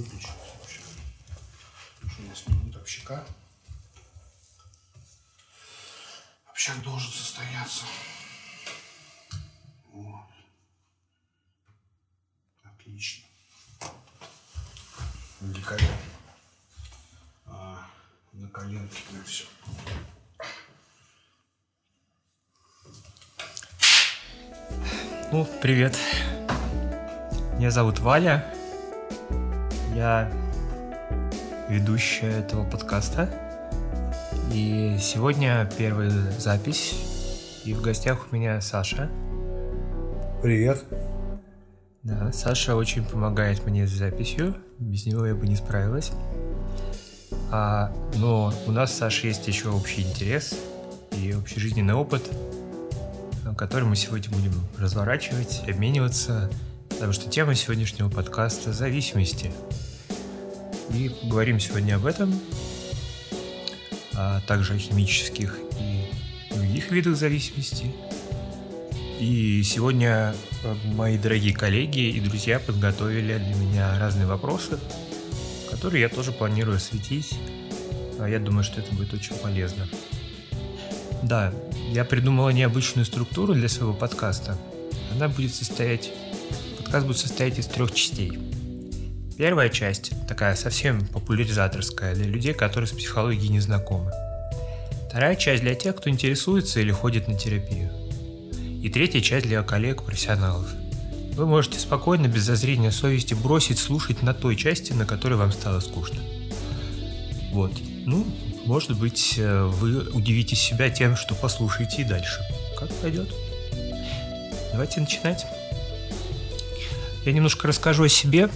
выключилось вообще. Потому что у нас минут общака. Общак должен состояться. Вот. Отлично. Великолепно. А, на коленке на все. Ну, привет. Меня зовут Валя. Я ведущая этого подкаста. И сегодня первая запись. И в гостях у меня Саша. Привет. Да, Саша очень помогает мне с записью. Без него я бы не справилась. А, но у нас с Сашей есть еще общий интерес и общий жизненный опыт – который мы сегодня будем разворачивать, обмениваться, потому что тема сегодняшнего подкаста – зависимости. И поговорим сегодня об этом, а также о химических и других видах зависимости. И сегодня э, мои дорогие коллеги и друзья подготовили для меня разные вопросы, которые я тоже планирую осветить. А я думаю, что это будет очень полезно. Да, я придумала необычную структуру для своего подкаста. Она будет состоять... Подкаст будет состоять из трех частей. Первая часть такая совсем популяризаторская для людей, которые с психологией не знакомы. Вторая часть для тех, кто интересуется или ходит на терапию. И третья часть для коллег-профессионалов. Вы можете спокойно, без зазрения совести, бросить слушать на той части, на которой вам стало скучно. Вот. Ну, может быть, э, вы удивите себя тем, что послушаете и дальше. Как пойдет? Давайте начинать. Я немножко расскажу о себе.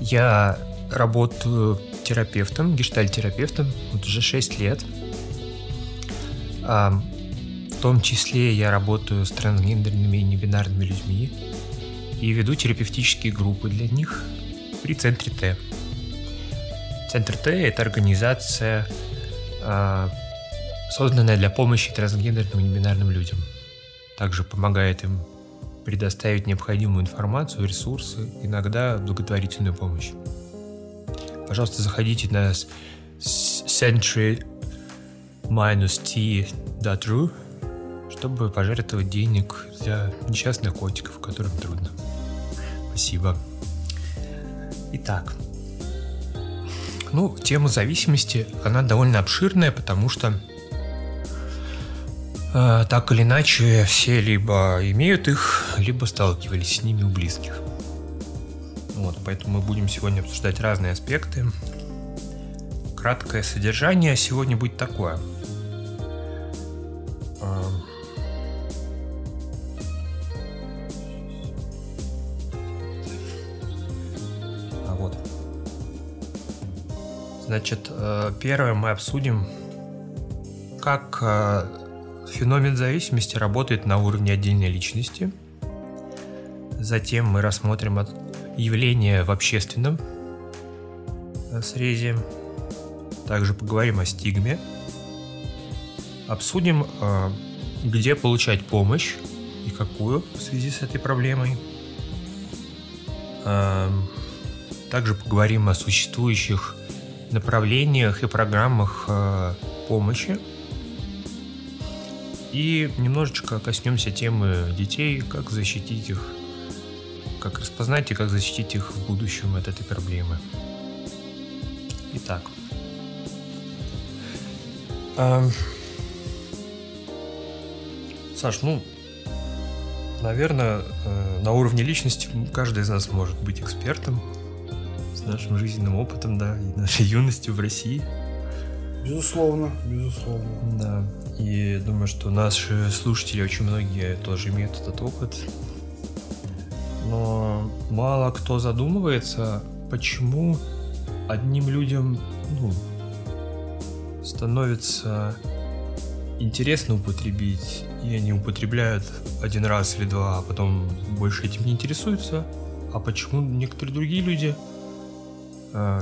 Я работаю терапевтом, гештальтерапевтом вот уже 6 лет. А, в том числе я работаю с трансгендерными и небинарными людьми и веду терапевтические группы для них при центре Т. Центр Т – это организация, а, созданная для помощи трансгендерным и небинарным людям. Также помогает им предоставить необходимую информацию, ресурсы, иногда благотворительную помощь. Пожалуйста, заходите на century-t.ru, чтобы пожертвовать денег для несчастных котиков, которым трудно. Спасибо. Итак, ну, тема зависимости, она довольно обширная, потому что так или иначе все либо имеют их, либо сталкивались с ними у близких. Вот, поэтому мы будем сегодня обсуждать разные аспекты. Краткое содержание сегодня будет такое – Значит, э, первое мы обсудим, как э, феномен зависимости работает на уровне отдельной личности. Затем мы рассмотрим явление в общественном э, срезе. Также поговорим о стигме. Обсудим, где получать помощь и какую в связи с этой проблемой. Также поговорим о существующих направлениях и программах э, помощи. И немножечко коснемся темы детей, как защитить их, как распознать и как защитить их в будущем от этой проблемы. Итак. Эм... Саш, ну, наверное, э, на уровне личности каждый из нас может быть экспертом с нашим жизненным опытом, да, и нашей юностью в России. Безусловно, безусловно. Да, и думаю, что наши слушатели, очень многие тоже имеют этот опыт. Но мало кто задумывается, почему одним людям ну, становится интересно употребить, и они употребляют один раз или два, а потом больше этим не интересуются. А почему некоторые другие люди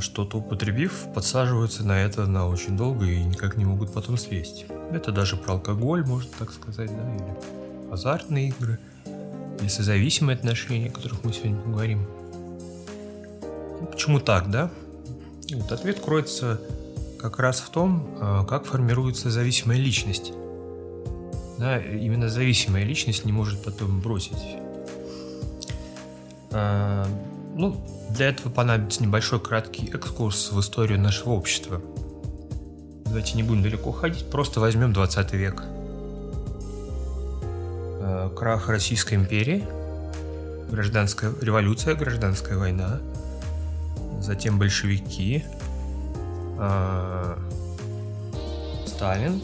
что-то употребив, подсаживаются на это на очень долго и никак не могут потом слезть. Это даже про алкоголь, можно так сказать, да, или азартные игры, или созависимые отношения, о которых мы сегодня поговорим. почему так, да? Вот ответ кроется как раз в том, э, как формируется зависимая личность. Да, именно зависимая личность не может потом бросить. А, ну, для этого понадобится небольшой краткий экскурс в историю нашего общества. Давайте не будем далеко ходить, просто возьмем 20 век. А, крах Российской империи, гражданская революция, гражданская война, затем большевики, а, Сталин,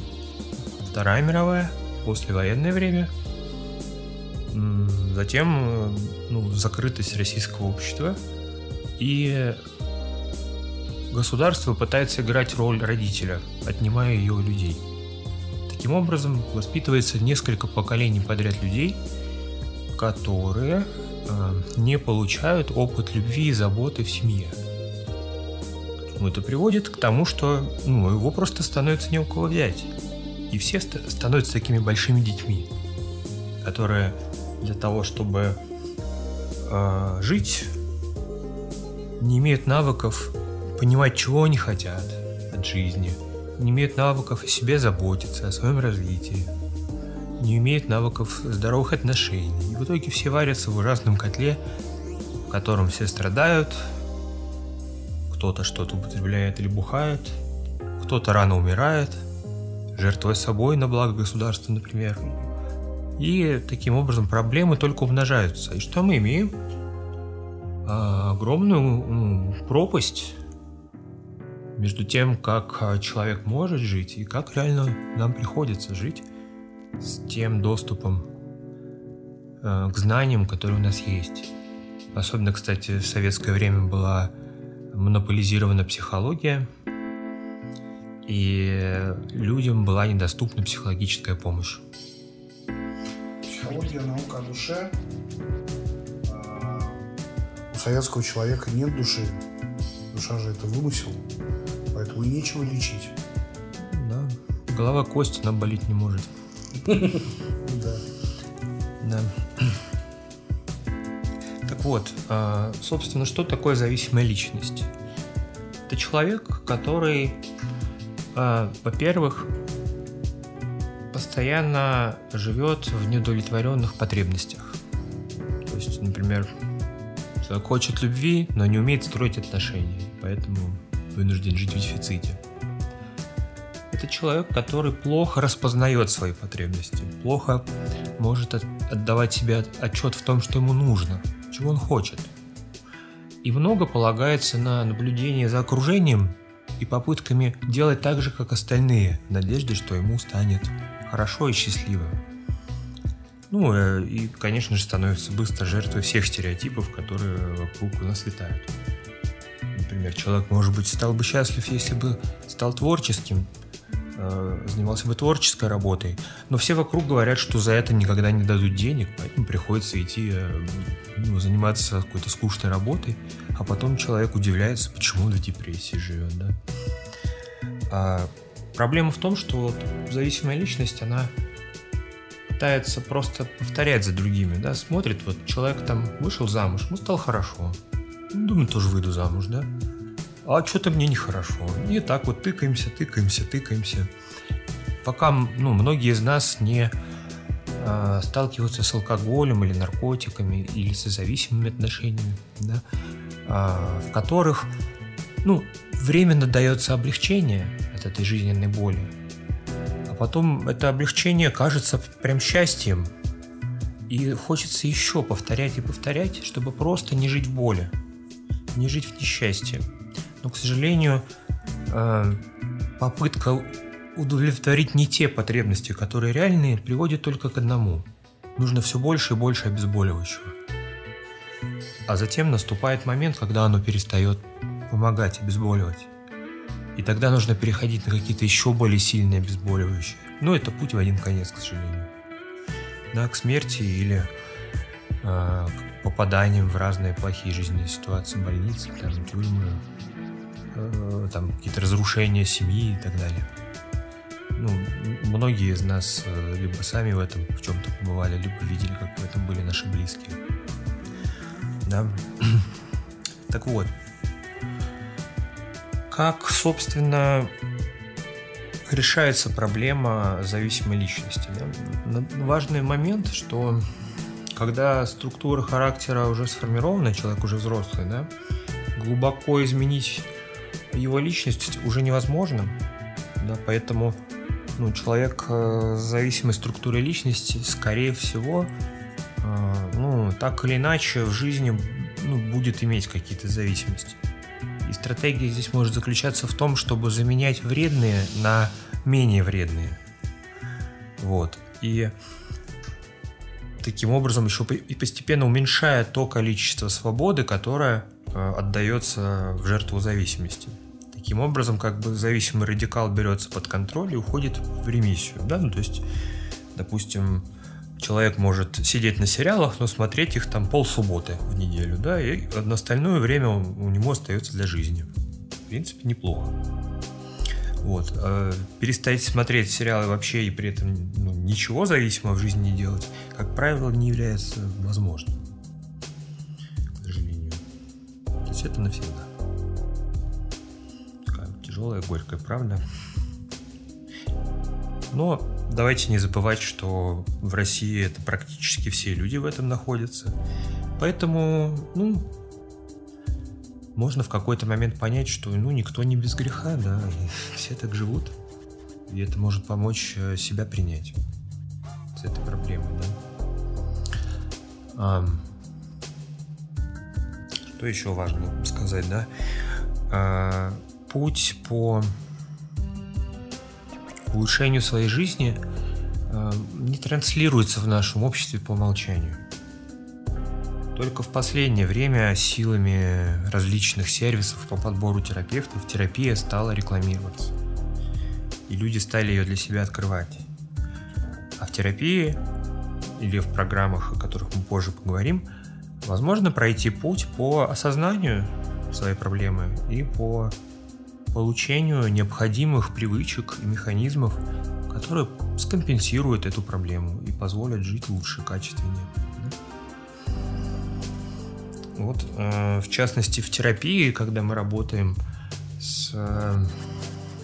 Вторая мировая, послевоенное время, затем ну, закрытость российского общества, и государство пытается играть роль родителя, отнимая ее у людей. Таким образом, воспитывается несколько поколений подряд людей, которые э, не получают опыт любви и заботы в семье. Это приводит к тому, что ну, его просто становится не у кого взять. И все ст- становятся такими большими детьми, которые для того, чтобы э, жить, не имеют навыков понимать, чего они хотят от жизни, не имеют навыков о себе заботиться, о своем развитии, не имеют навыков здоровых отношений. И в итоге все варятся в ужасном котле, в котором все страдают, кто-то что-то употребляет или бухает, кто-то рано умирает, жертвуя собой на благо государства, например. И таким образом проблемы только умножаются. И что мы имеем? А, огромную ну, пропасть между тем, как а, человек может жить и как реально нам приходится жить с тем доступом э, к знаниям, которые у нас есть. Особенно, кстати, в советское время была монополизирована психология, и людям была недоступна психологическая помощь. Психология, наука о душе. У советского человека нет души. Душа же это вымысел. Поэтому и нечего лечить. Да. Голова кости нам болеть не может. Да. Да. Так вот, а, собственно, что такое зависимая личность? Это человек, который, а, во-первых, постоянно живет в неудовлетворенных потребностях. То есть, например, хочет любви, но не умеет строить отношения, поэтому вынужден жить в дефиците. Это человек, который плохо распознает свои потребности, плохо может отдавать себе отчет в том, что ему нужно, чего он хочет. И много полагается на наблюдение за окружением и попытками делать так же, как остальные, в надежде, что ему станет хорошо и счастливо. Ну э, и, конечно же, становится быстро жертвой всех стереотипов, которые вокруг у нас летают. Например, человек, может быть, стал бы счастлив, если бы стал творческим, э, занимался бы творческой работой, но все вокруг говорят, что за это никогда не дадут денег, поэтому приходится идти э, ну, заниматься какой-то скучной работой, а потом человек удивляется, почему он в депрессии живет, да. А проблема в том, что вот зависимая личность, она пытается просто повторять за другими, да, смотрит, вот человек там вышел замуж, ему стало хорошо, думаю, тоже выйду замуж, да, а что-то мне нехорошо. И так вот тыкаемся, тыкаемся, тыкаемся. Пока, ну, многие из нас не э, сталкиваются с алкоголем или наркотиками, или со зависимыми отношениями, да, э, в которых, ну, временно дается облегчение от этой жизненной боли, потом это облегчение кажется прям счастьем, и хочется еще повторять и повторять, чтобы просто не жить в боли, не жить в несчастье. Но, к сожалению, э, попытка удовлетворить не те потребности, которые реальные, приводит только к одному. Нужно все больше и больше обезболивающего. А затем наступает момент, когда оно перестает помогать обезболивать. И тогда нужно переходить на какие-то еще более сильные обезболивающие. Но это путь в один конец, к сожалению. Да, к смерти или э, к попаданиям в разные плохие жизненные ситуации, больницы, там, тюрьмы, э, там какие-то разрушения семьи и так далее. Ну, многие из нас э, либо сами в этом в чем-то побывали, либо видели, как в этом были наши близкие. Да. Так вот, как, собственно, решается проблема зависимой личности. Да? Важный момент, что когда структура характера уже сформирована, человек уже взрослый, да, глубоко изменить его личность уже невозможно. Да, поэтому ну, человек э, с зависимой структурой личности, скорее всего, э, ну, так или иначе в жизни ну, будет иметь какие-то зависимости. И стратегия здесь может заключаться в том, чтобы заменять вредные на менее вредные. Вот. И таким образом еще и постепенно уменьшая то количество свободы, которое э, отдается в жертву зависимости. Таким образом, как бы зависимый радикал берется под контроль и уходит в ремиссию. Да? Ну, то есть, допустим, человек может сидеть на сериалах, но смотреть их там полсубботы в неделю, да, и на остальное время у него остается для жизни. В принципе, неплохо. Вот. А перестать смотреть сериалы вообще и при этом ну, ничего зависимого в жизни не делать, как правило, не является возможным. К сожалению. То есть это навсегда. Такая тяжелая, горькая правда. Но давайте не забывать, что в России это практически все люди в этом находятся. Поэтому, ну, можно в какой-то момент понять, что, ну, никто не без греха, да, и все так живут. И это может помочь э, себя принять с этой проблемой, да. А, что еще важно сказать, да? А, путь по улучшению своей жизни э, не транслируется в нашем обществе по умолчанию. Только в последнее время силами различных сервисов по подбору терапевтов терапия стала рекламироваться. И люди стали ее для себя открывать. А в терапии или в программах, о которых мы позже поговорим, возможно пройти путь по осознанию своей проблемы и по получению необходимых привычек и механизмов, которые скомпенсируют эту проблему и позволят жить лучше, качественнее. Вот, э, в частности, в терапии, когда мы работаем с, э,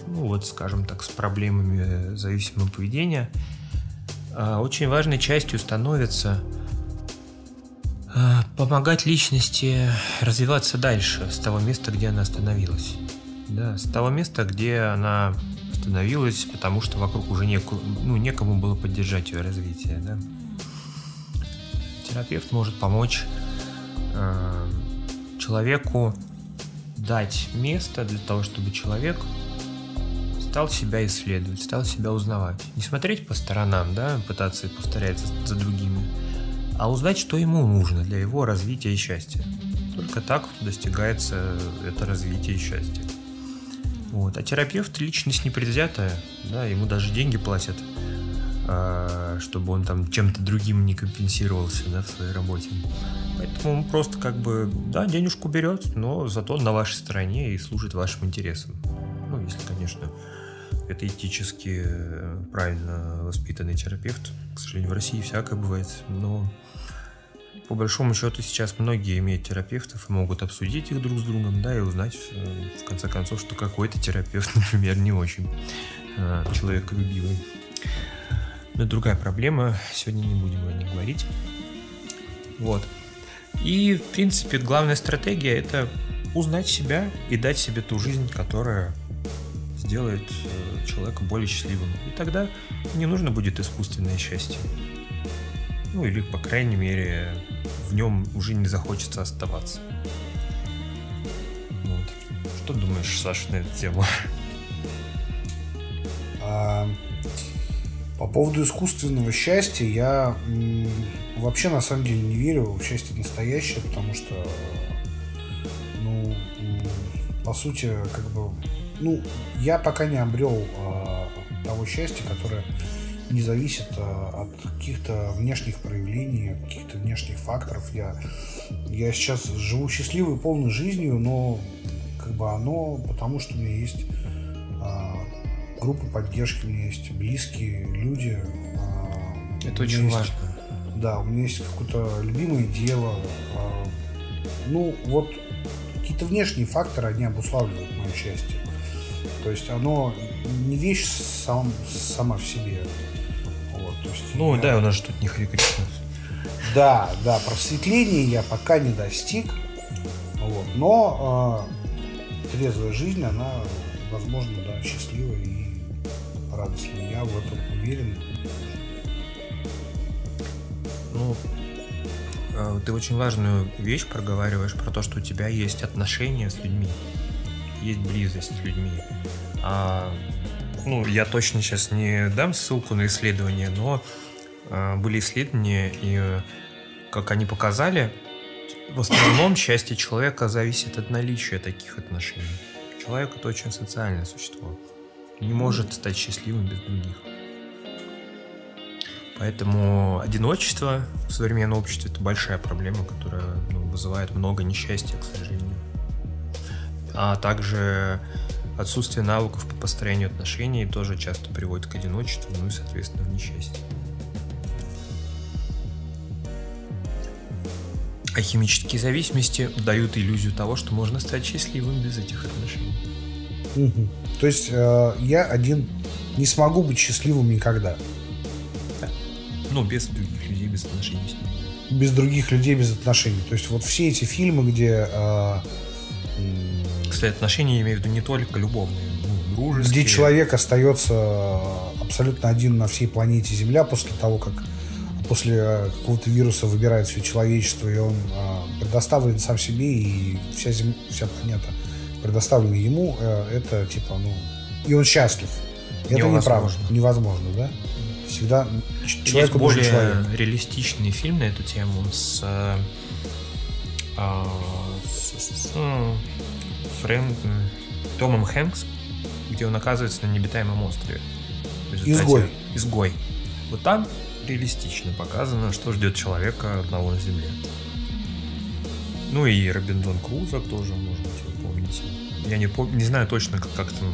ну вот, скажем так, с проблемами зависимого поведения, э, очень важной частью становится помогать личности развиваться дальше с того места, где она остановилась. Да, с того места, где она остановилась, потому что вокруг уже неку, ну, некому было поддержать ее развитие. Да? Терапевт может помочь э, человеку дать место для того, чтобы человек стал себя исследовать, стал себя узнавать. Не смотреть по сторонам, да, пытаться повторять за, другими, а узнать, что ему нужно для его развития и счастья. Только так достигается это развитие и счастье. Вот. А терапевт личность непредвзятая, да, ему даже деньги платят, а, чтобы он там чем-то другим не компенсировался да, в своей работе. Поэтому он просто как бы, да, денежку берет, но зато на вашей стороне и служит вашим интересам. Ну, если, конечно, это этически э, правильно воспитанный терапевт. К сожалению, в России всякое бывает, но по большому счету сейчас многие имеют терапевтов и могут обсудить их друг с другом, да, и узнать э, в конце концов, что какой-то терапевт, например, не очень э, человеколюбивый. Но другая проблема, сегодня не будем о ней говорить. Вот. И, в принципе, главная стратегия – это узнать себя и дать себе ту жизнь, которая сделает э, человека более счастливым. И тогда не нужно будет искусственное счастье. Ну или, по крайней мере, в нем уже не захочется оставаться. Вот. Что думаешь, Саша, на эту тему? А, по поводу искусственного счастья я м, вообще на самом деле не верю в счастье настоящее, потому что, ну, по сути, как бы, ну, я пока не обрел а, того счастья, которое не зависит а, от каких-то внешних проявлений, от каких-то внешних факторов. Я, я сейчас живу счастливой, полной жизнью, но как бы оно потому, что у меня есть а, группа поддержки, у меня есть близкие люди. А, Это очень есть, важно. Да, у меня есть какое-то любимое дело. А, ну, вот какие-то внешние факторы, они обуславливают мое счастье. То есть оно не вещь сам, сама в себе. Есть ну я... да, у нас же тут не Хари Кришна. Да, да, просветления я пока не достиг. Вот, но э, трезвая жизнь, она, возможно, да, счастливая и радостная. Я в этом уверен. Ну, э, ты очень важную вещь проговариваешь про то, что у тебя есть отношения с людьми, есть близость с людьми. А, ну, я точно сейчас не дам ссылку на исследование, но а, были исследования, и как они показали, в основном счастье человека зависит от наличия таких отношений. Человек это очень социальное существо. Не может стать счастливым без других. Поэтому одиночество в современном обществе это большая проблема, которая ну, вызывает много несчастья, к сожалению. А также отсутствие навыков по построению отношений тоже часто приводит к одиночеству, ну и, соответственно, в несчастье. А химические зависимости дают иллюзию того, что можно стать счастливым без этих отношений. Угу. То есть э, я один не смогу быть счастливым никогда. Да. Ну, без других людей, без отношений с ними. Без других людей, без отношений. То есть вот все эти фильмы, где... Э, Кстати, отношения я имею в виду не только любовные, ну, дружеские. Где человек остается абсолютно один на всей планете Земля после того, как после э, какого-то вируса выбирает все человечество, и он э, предоставлен сам себе, и вся, зем... вся планета предоставлена ему, э, это типа, ну, и он счастлив. Это неправда, невозможно, да? Всегда человек Есть более человек. реалистичный фильм на эту тему с, э, э, с, с, с Фрэм, Томом Хэнкс, где он оказывается на необитаемом острове. Изгой. Изгой. Вот там реалистично показано, что ждет человека одного на Земле. Ну и Робинзон Круза тоже, может быть, вы помните. Я не, пом- не знаю точно, как, как там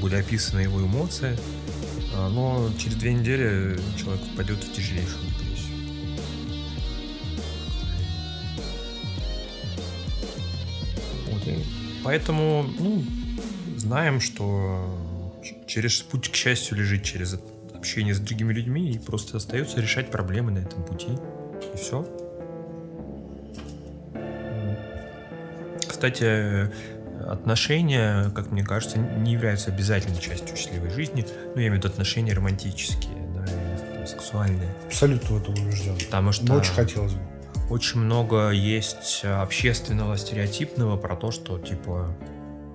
были описаны его эмоции, а, но через две недели человек попадет в тяжелейшую поэтому, ну, знаем, что через путь к счастью лежит через общение с другими людьми и просто остается решать проблемы на этом пути. И все. Кстати, отношения, как мне кажется, не являются обязательной частью счастливой жизни. Ну, я имею в виду отношения романтические, да, сексуальные. Абсолютно в этом убежден. Потому что... Но очень хотелось бы. Очень много есть общественного, стереотипного про то, что, типа,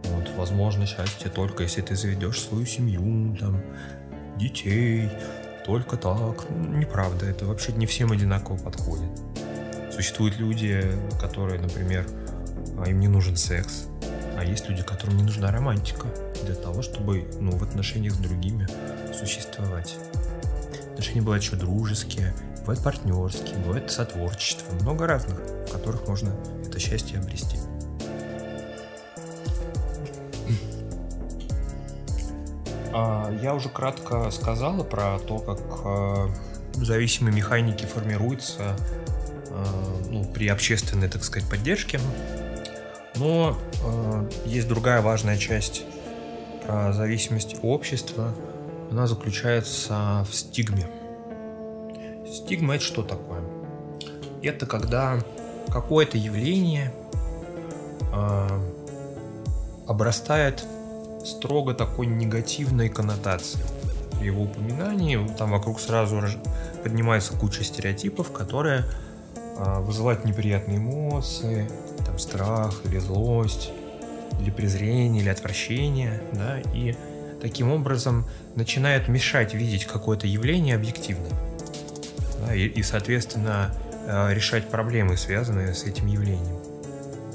вот, возможно, счастье только если ты заведешь свою семью, там, детей, только так. Неправда, это вообще не всем одинаково подходит. Существуют люди, которые, например, а, им не нужен секс, а есть люди, которым не нужна романтика для того, чтобы ну, в отношениях с другими существовать. Отношения бывают еще дружеские, бывают партнерские, бывает сотворчество, много разных, в которых можно это счастье обрести. А, я уже кратко сказала про то, как а, зависимые механики формируются а, ну, при общественной, так сказать, поддержке. Но есть другая важная часть про зависимость общества. Она заключается в стигме. Стигма это что такое? Это когда какое-то явление обрастает строго такой негативной коннотации. При его упоминании там вокруг сразу поднимается куча стереотипов, которые а, вызывают неприятные эмоции, там страх или злость, или презрение, или отвращение, да, и таким образом начинают мешать видеть какое-то явление объективно. Да, и, и, соответственно, а, решать проблемы, связанные с этим явлением.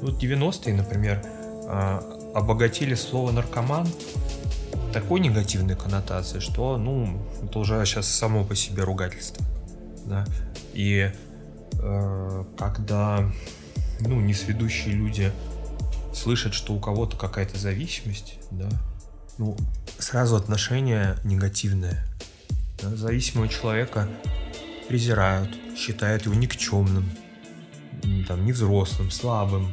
Вот 90-е, например, а, обогатили слово наркоман такой негативной коннотацией, что, ну, это уже сейчас само по себе ругательство. Да? И э, когда, ну, несведущие люди слышат, что у кого-то какая-то зависимость, да, ну, сразу отношение негативное. Да? Зависимого человека презирают, считают его никчемным, там, невзрослым, слабым,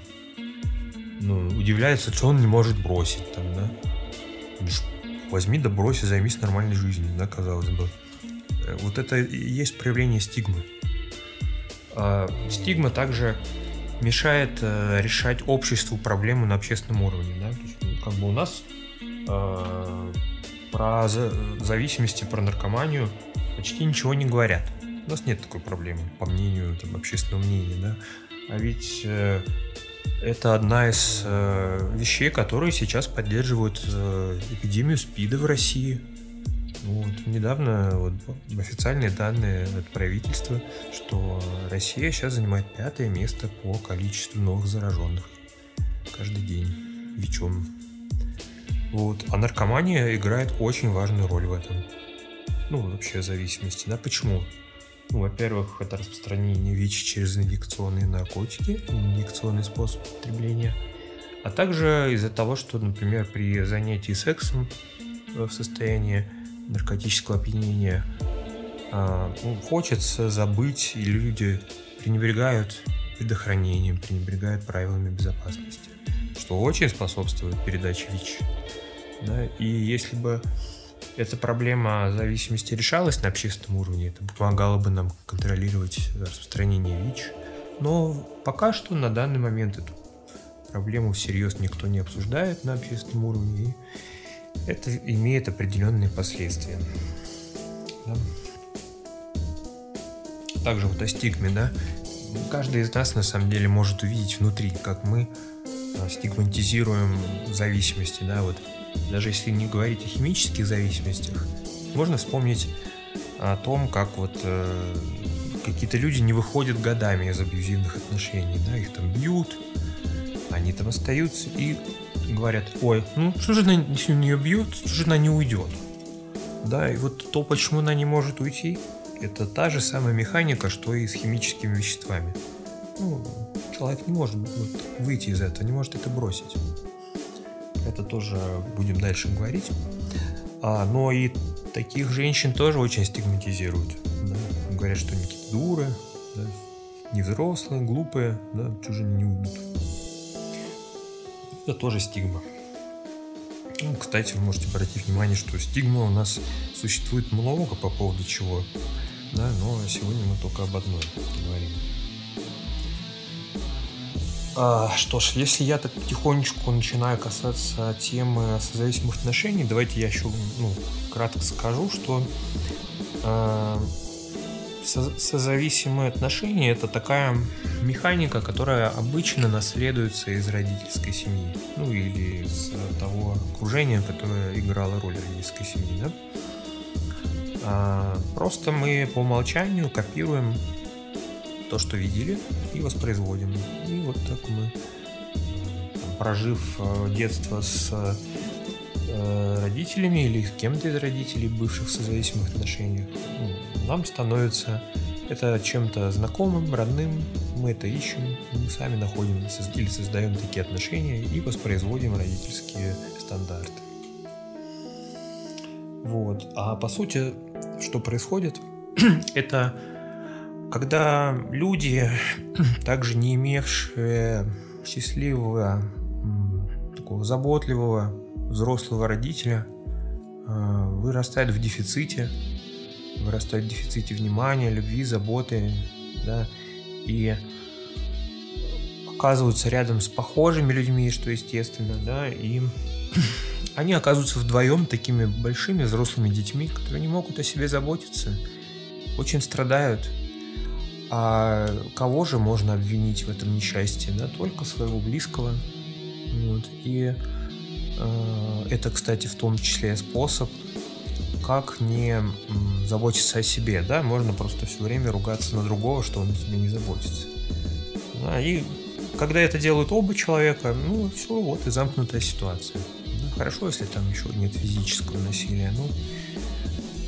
ну, удивляется, что он не может бросить там, да. Возьми да брось и займись нормальной жизнью, да, казалось бы. Э, вот это и есть проявление стигмы. А стигма также мешает э, решать обществу проблему на общественном уровне, да. То есть, ну, как бы у нас э, про зависимости, про наркоманию почти ничего не говорят. У нас нет такой проблемы, по мнению там, общественного мнения, да. А ведь э, это одна из э, вещей, которые сейчас поддерживают э, эпидемию СПИДа в России. Вот. Недавно вот, официальные данные от правительства, что Россия сейчас занимает пятое место по количеству новых зараженных каждый день ВИЧом. Вот. А наркомания играет очень важную роль в этом. Ну, вообще зависимости. Да, почему? Ну, во-первых, это распространение ВИЧ через инъекционные наркотики, инъекционный способ потребления. А также из-за того, что, например, при занятии сексом в состоянии наркотического опьянения а, ну, хочется забыть, и люди пренебрегают предохранением, пренебрегают правилами безопасности, что очень способствует передаче ВИЧ. Да? И если бы эта проблема зависимости решалась на общественном уровне, это помогало бы нам контролировать распространение ВИЧ. Но пока что на данный момент эту проблему всерьез никто не обсуждает на общественном уровне, и это имеет определенные последствия. Да. Также вот о стигме, да, каждый из нас на самом деле может увидеть внутри, как мы а, стигматизируем зависимости, да, вот даже если не говорить о химических зависимостях, можно вспомнить о том, как вот э, какие-то люди не выходят годами из абьюзивных отношений, да, их там бьют, они там остаются и говорят, ой, ну что же она, если нее бьют, что же она не уйдет? Да, и вот то, почему она не может уйти, это та же самая механика, что и с химическими веществами. Ну, человек не может выйти из этого, не может это бросить. Это тоже будем дальше говорить. А, но и таких женщин тоже очень стигматизируют. Да? Говорят, что они какие-то дуры, да? невзрослые, глупые, да, чужие не уйдут. Это тоже стигма. Ну, кстати, вы можете обратить внимание, что стигма у нас существует много по поводу чего, да, но сегодня мы только об одной говорим. А, что ж, если я так потихонечку начинаю касаться темы созависимых отношений, давайте я еще ну, кратко скажу, что э, созависимые отношения это такая механика, которая обычно наследуется из родительской семьи, ну или из того окружения, которое играло роль родительской семьи, да. А, просто мы по умолчанию копируем то, что видели, и воспроизводим. И вот так мы, прожив э, детство с э, родителями или с кем-то из родителей, бывших в созависимых отношениях, ну, нам становится это чем-то знакомым, родным, мы это ищем, мы сами находим или создаем такие отношения и воспроизводим родительские стандарты. Вот. А по сути, что происходит, это когда люди, также не имевшие счастливого, такого заботливого взрослого родителя, а, вырастают в дефиците, вырастают в дефиците внимания, любви, заботы, да, и оказываются рядом с похожими людьми, что естественно, да, и они оказываются вдвоем такими большими взрослыми детьми, которые не могут о себе заботиться, очень страдают, а кого же можно обвинить в этом несчастье? Да? Только своего близкого. Вот. И э, это, кстати, в том числе способ, как не заботиться о себе. Да? Можно просто все время ругаться на другого, что он о тебе не заботится. Да? И когда это делают оба человека, ну все, вот и замкнутая ситуация. Да? Хорошо, если там еще нет физического насилия, но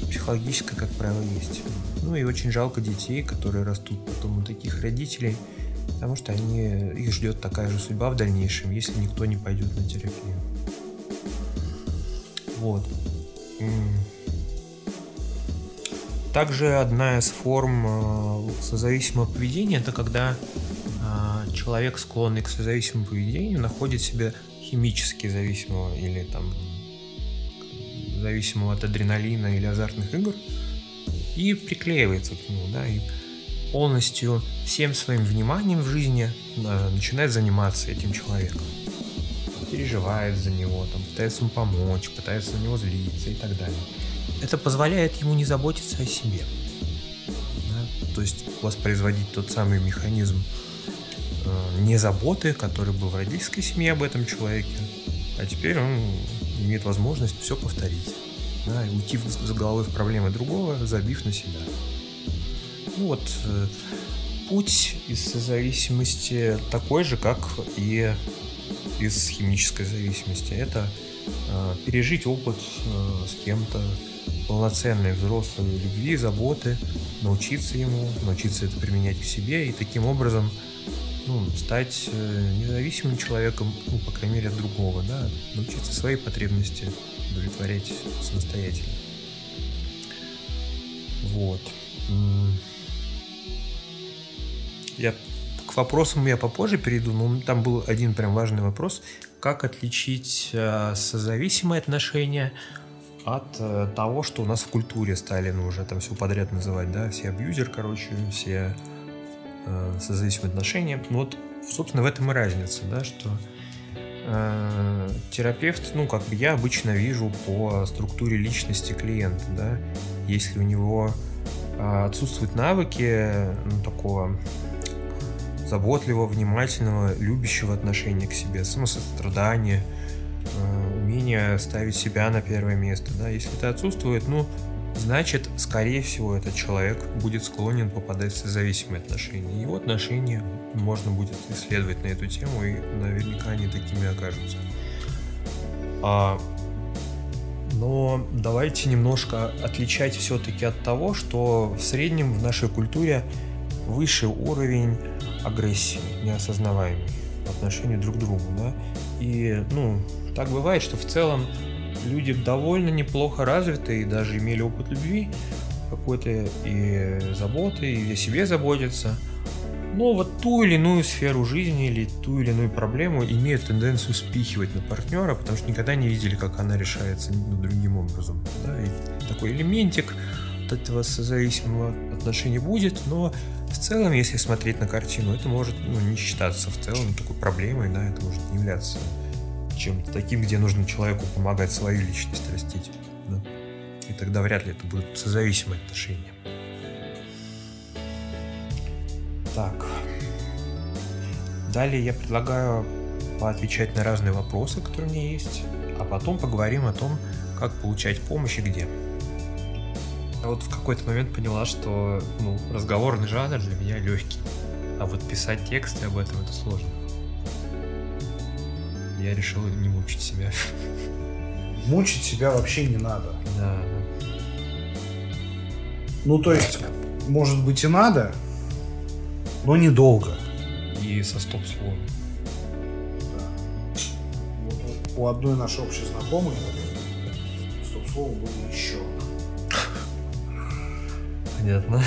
психологическое, как правило, есть. Ну и очень жалко детей, которые растут потом у таких родителей, потому что они, их ждет такая же судьба в дальнейшем, если никто не пойдет на терапию. Вот. Также одна из форм э, созависимого поведения это когда а, человек, склонный к созависимому поведению, находит себя химически зависимого или там зависимого от адреналина или азартных игр и приклеивается к нему, да, и полностью всем своим вниманием в жизни да, начинает заниматься этим человеком. Переживает за него, там, пытается ему помочь, пытается на него злиться и так далее. Это позволяет ему не заботиться о себе. Да? То есть воспроизводить тот самый механизм э, незаботы, который был в родительской семье об этом человеке, а теперь он имеет возможность все повторить. Да, и уйти с головой в проблемы другого, забив на себя. Вот, э, путь из зависимости такой же, как и из химической зависимости. Это э, пережить опыт э, с кем-то, полноценной взрослой любви, заботы, научиться ему, научиться это применять к себе и таким образом ну, стать э, независимым человеком, ну, по крайней мере, от другого, да, научиться свои потребности удовлетворять самостоятельно. Вот. Я к вопросам я попозже перейду, но там был один прям важный вопрос. Как отличить э, созависимые отношения от э, того, что у нас в культуре стали, ну, уже там все подряд называть, да, все абьюзер, короче, все э, созависимые отношения. Ну, вот, собственно, в этом и разница, да, что э, терапевт, ну, как бы я обычно вижу по структуре личности клиента, да, если у него э, отсутствуют навыки, ну, такого заботливого, внимательного, любящего отношения к себе, самосострадания, э, умение ставить себя на первое место. Да? Если это отсутствует, ну, значит, скорее всего, этот человек будет склонен попадать в созависимые отношения. Его отношения можно будет исследовать на эту тему, и наверняка они такими окажутся. А, но давайте немножко отличать все-таки от того, что в среднем в нашей культуре высший уровень агрессии, неосознаваемой по отношению друг к другу, да. И, ну, так бывает, что в целом люди довольно неплохо развиты и даже имели опыт любви какой-то и заботы, и о себе заботятся. Но вот ту или иную сферу жизни или ту или иную проблему имеют тенденцию спихивать на партнера, потому что никогда не видели, как она решается ну, другим образом. Да? И такой элементик от этого созависимого отношения будет, но в целом, если смотреть на картину, это может ну, не считаться в целом такой проблемой, да, это может не являться чем-то таким, где нужно человеку помогать свою личность растить. Да? И тогда вряд ли это будут созависимые отношения. Так. Далее я предлагаю поотвечать на разные вопросы, которые у меня есть, а потом поговорим о том, как получать помощь и где. Я вот в какой-то момент поняла, что ну, разговорный жанр для меня легкий. А вот писать тексты об этом это сложно. Я решил не мучить себя. Мучить себя вообще не надо. Да. Ну, то есть, может быть и надо, но недолго. И со стоп-словом. Да. Вот у одной нашей общей знакомой стоп-слово было еще. Понятно.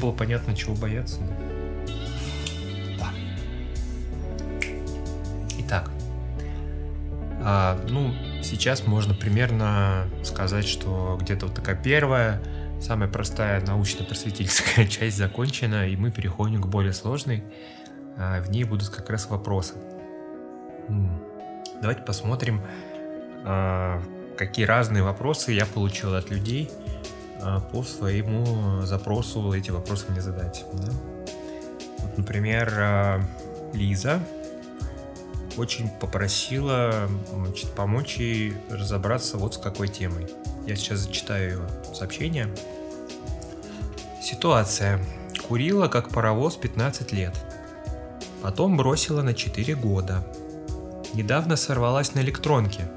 Было понятно, чего бояться. Да. Итак, а, ну, сейчас можно примерно сказать, что где-то вот такая первая, самая простая научно-просветительская часть закончена, и мы переходим к более сложной. А, в ней будут как раз вопросы. Давайте посмотрим, а, какие разные вопросы я получил от людей по своему запросу эти вопросы мне задать. Да? Вот, например, Лиза очень попросила значит, помочь ей разобраться вот с какой темой. Я сейчас зачитаю ее сообщение. Ситуация. Курила как паровоз 15 лет – Потом бросила на 4 года. Недавно сорвалась на электронке.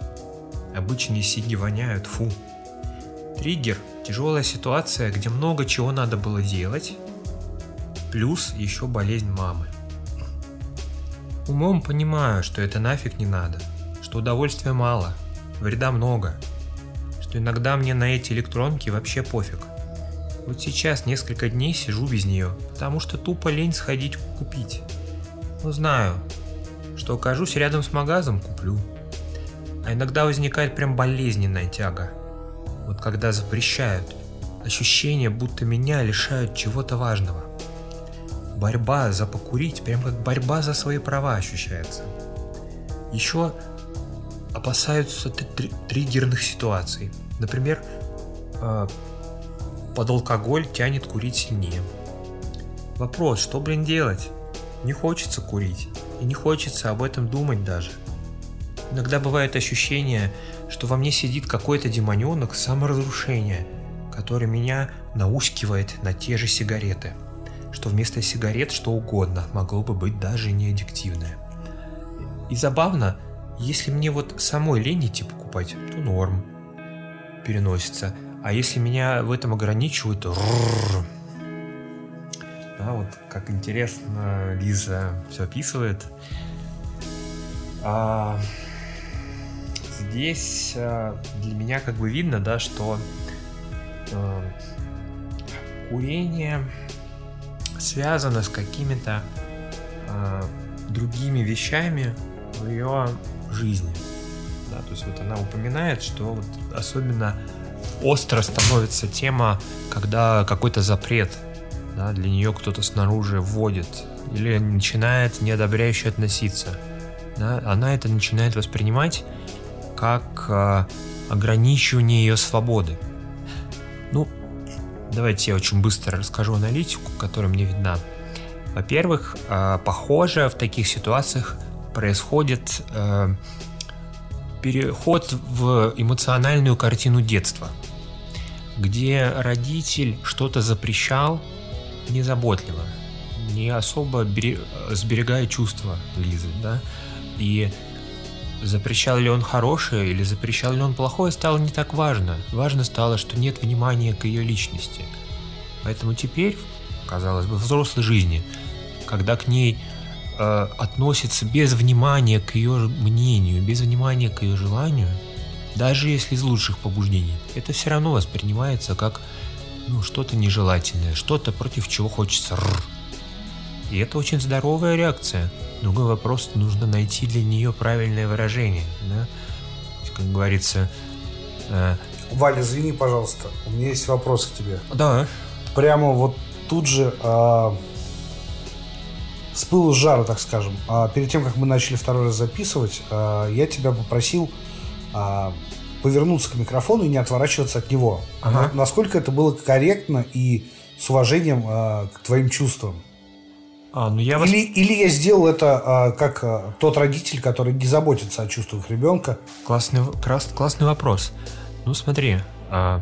Обычные сиги воняют, фу. Триггер – тяжелая ситуация, где много чего надо было делать. Плюс еще болезнь мамы. Умом понимаю, что это нафиг не надо, что удовольствия мало, вреда много. Что иногда мне на эти электронки вообще пофиг. Вот сейчас несколько дней сижу без нее, потому что тупо лень сходить купить. Ну знаю, что окажусь рядом с магазом, куплю. А иногда возникает прям болезненная тяга. Вот когда запрещают. Ощущение, будто меня лишают чего-то важного. Борьба за покурить, прям как борьба за свои права ощущается. Еще опасаются триггерных ситуаций. Например, э, под алкоголь тянет курить сильнее. Вопрос, что, блин, делать? Не хочется курить. И не хочется об этом думать даже. Иногда бывает ощущение, что во мне сидит какой-то демоненок саморазрушения, который меня наускивает на те же сигареты. Что вместо сигарет что угодно могло бы быть даже не аддиктивное. И забавно, если мне вот самой лень идти покупать, то норм. Переносится. А если меня в этом ограничивают, то... Да, вот как интересно Лиза все описывает. А, здесь а, для меня как бы видно, да, что а, курение связано с какими-то а, другими вещами в ее жизни. Да, то есть вот она упоминает, что вот особенно остро становится тема, когда какой-то запрет да, для нее кто-то снаружи вводит или начинает неодобряюще относиться. Да, она это начинает воспринимать как э, ограничивание ее свободы. Ну, давайте я очень быстро расскажу аналитику, которая мне видна. Во-первых, э, похоже, в таких ситуациях происходит э, переход в эмоциональную картину детства, где родитель что-то запрещал незаботливо, не особо сберегая чувства Лизы, да, и запрещал ли он хорошее или запрещал ли он плохое, стало не так важно. Важно стало, что нет внимания к ее личности. Поэтому теперь, казалось бы, в взрослой жизни, когда к ней э, относится без внимания к ее мнению, без внимания к ее желанию, даже если из лучших побуждений, это все равно воспринимается как ну, что-то нежелательное, что-то против чего хочется. И это очень здоровая реакция. Другой вопрос, нужно найти для нее правильное выражение. Да? Как говорится... Э... Валя, извини, пожалуйста, у меня есть вопрос к тебе. Да. Прямо вот тут же э, с пылу с жару, так скажем. А перед тем, как мы начали второй раз записывать, э, я тебя попросил повернуться к микрофону и не отворачиваться от него. Ага. Насколько это было корректно и с уважением к твоим чувствам? А, ну я вас... или, или я сделал это а, как а, тот родитель, который не заботится о чувствах ребенка. Классный, крас, классный вопрос. Ну смотри, а,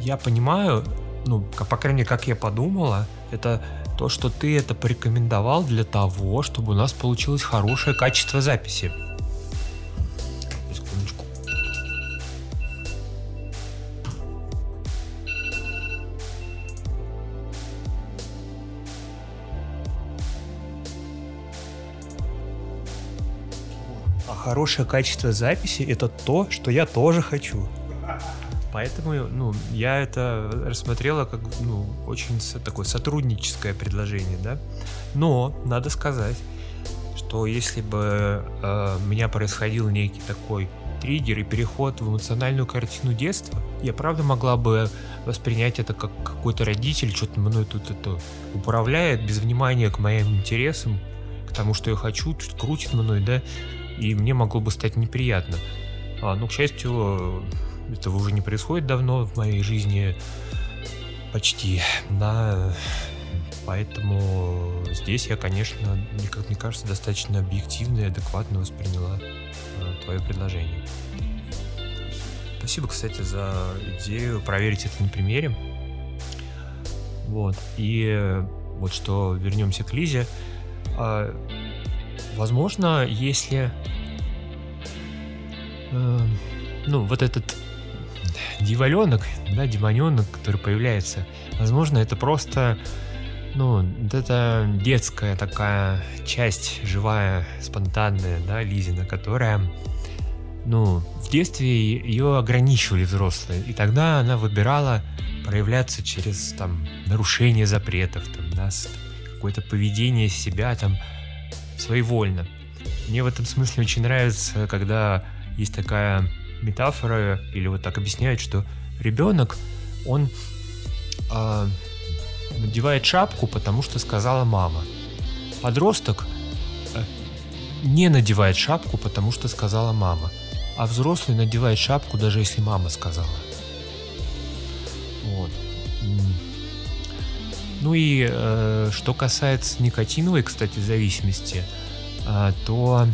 я понимаю, ну, по крайней мере, как я подумала, это то, что ты это порекомендовал для того, чтобы у нас получилось хорошее качество записи. Хорошее качество записи это то, что я тоже хочу. Поэтому, ну, я это рассмотрела как, ну, очень такое сотрудническое предложение, да. Но надо сказать, что если бы э, у меня происходил некий такой триггер и переход в эмоциональную картину детства, я правда могла бы воспринять это как какой-то родитель что-то мной тут это управляет без внимания к моим интересам, к тому, что я хочу, крутит мной, да, и мне могло бы стать неприятно. А, но, к счастью, этого уже не происходит давно в моей жизни, почти, да, поэтому здесь я, конечно, как мне кажется, достаточно объективно и адекватно восприняла э, твое предложение. Спасибо, кстати, за идею проверить это на примере. Вот. И вот что вернемся к Лизе. Возможно, если э, ну, вот этот диваленок, да, демоненок, который появляется, возможно, это просто, ну, это детская такая часть, живая, спонтанная, да, Лизина, которая ну, в детстве ее ограничивали взрослые, и тогда она выбирала проявляться через там нарушение запретов, там, да, какое-то поведение себя там своевольно. Мне в этом смысле очень нравится, когда есть такая метафора, или вот так объясняют, что ребенок, он э, надевает шапку, потому что сказала мама. Подросток э, не надевает шапку, потому что сказала мама. А взрослый надевает шапку, даже если мама сказала. Вот. Ну и э, что касается никотиновой, кстати, зависимости, э, то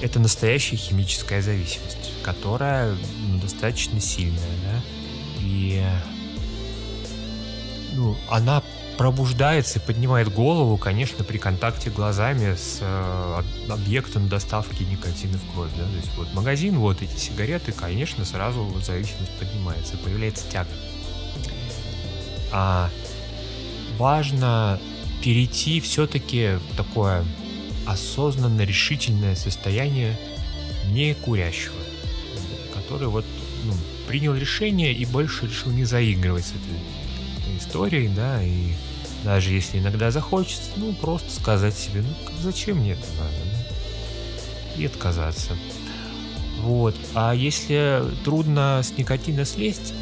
это настоящая химическая зависимость, которая ну, достаточно сильная, да, и ну, она пробуждается и поднимает голову, конечно, при контакте глазами с э, объектом доставки никотина в кровь. Да? То есть вот магазин, вот эти сигареты, конечно, сразу вот зависимость поднимается, появляется тяга. А важно перейти все-таки в такое осознанно решительное состояние не курящего, который вот ну, принял решение и больше решил не заигрывать с этой историей, да, и даже если иногда захочется, ну, просто сказать себе, ну, зачем мне это надо, да? и отказаться. Вот. А если трудно с никотина слезть,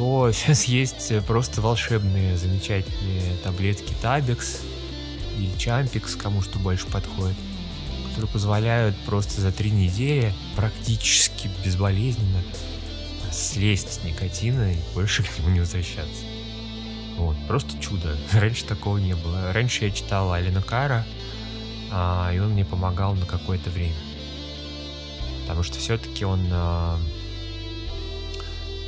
то сейчас есть просто волшебные, замечательные таблетки Табекс или Чампикс, кому что больше подходит, которые позволяют просто за три недели практически безболезненно слезть с никотина и больше к нему не возвращаться. Вот, просто чудо. Раньше такого не было. Раньше я читал Алина Кара, а, и он мне помогал на какое-то время. Потому что все-таки он... А,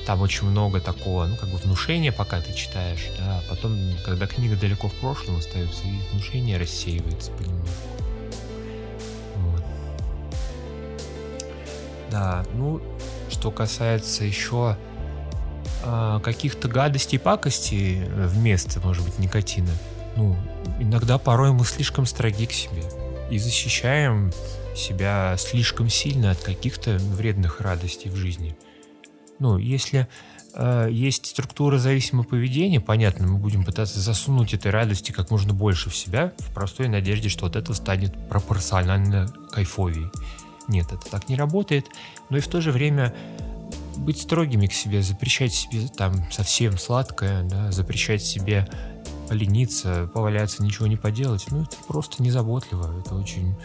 там очень много такого, ну, как бы внушения, пока ты читаешь, да, а потом, когда книга далеко в прошлом остается, и внушение рассеивается понемногу. Вот. Да, ну, что касается еще а, каких-то гадостей и пакостей э, вместо, может быть, никотина, ну, иногда порой мы слишком строги к себе и защищаем себя слишком сильно от каких-то вредных радостей в жизни. Ну, если э, есть структура зависимого поведения, понятно, мы будем пытаться засунуть этой радости как можно больше в себя, в простой надежде, что вот это станет пропорционально кайфовей. Нет, это так не работает, но и в то же время быть строгими к себе, запрещать себе там совсем сладкое, да, запрещать себе полениться, поваляться, ничего не поделать, ну, это просто незаботливо, это очень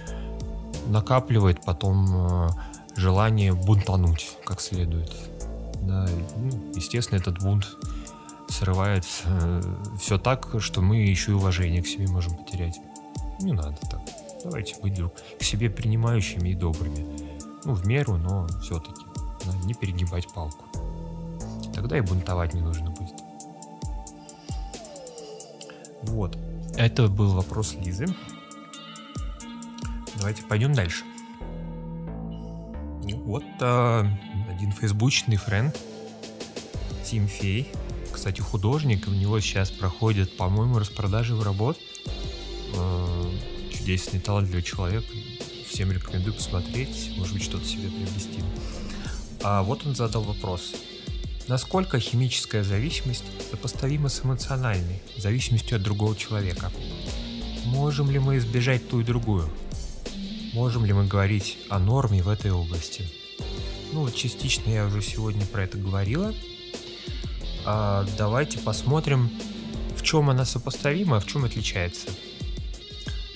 накапливает потом э, желание бунтануть как следует. Да, ну, естественно, этот бунт срывает э, все так, что мы еще и уважение к себе можем потерять. Не надо так. Давайте быть друг к себе принимающими и добрыми. Ну, в меру, но все-таки нужно не перегибать палку. Тогда и бунтовать не нужно будет. Вот. Это был вопрос Лизы. Давайте пойдем дальше. Вот а, один фейсбучный френд, Тим Фей, кстати, художник, у него сейчас проходит, по-моему, распродажи в работ. А, чудесный, талантливый человек. Всем рекомендую посмотреть, может быть, что-то себе приобрести. А вот он задал вопрос. Насколько химическая зависимость сопоставима с эмоциональной, зависимостью от другого человека? Можем ли мы избежать ту и другую? Можем ли мы говорить о норме в этой области? Ну частично я уже сегодня про это говорила. А давайте посмотрим, в чем она сопоставима, а в чем отличается.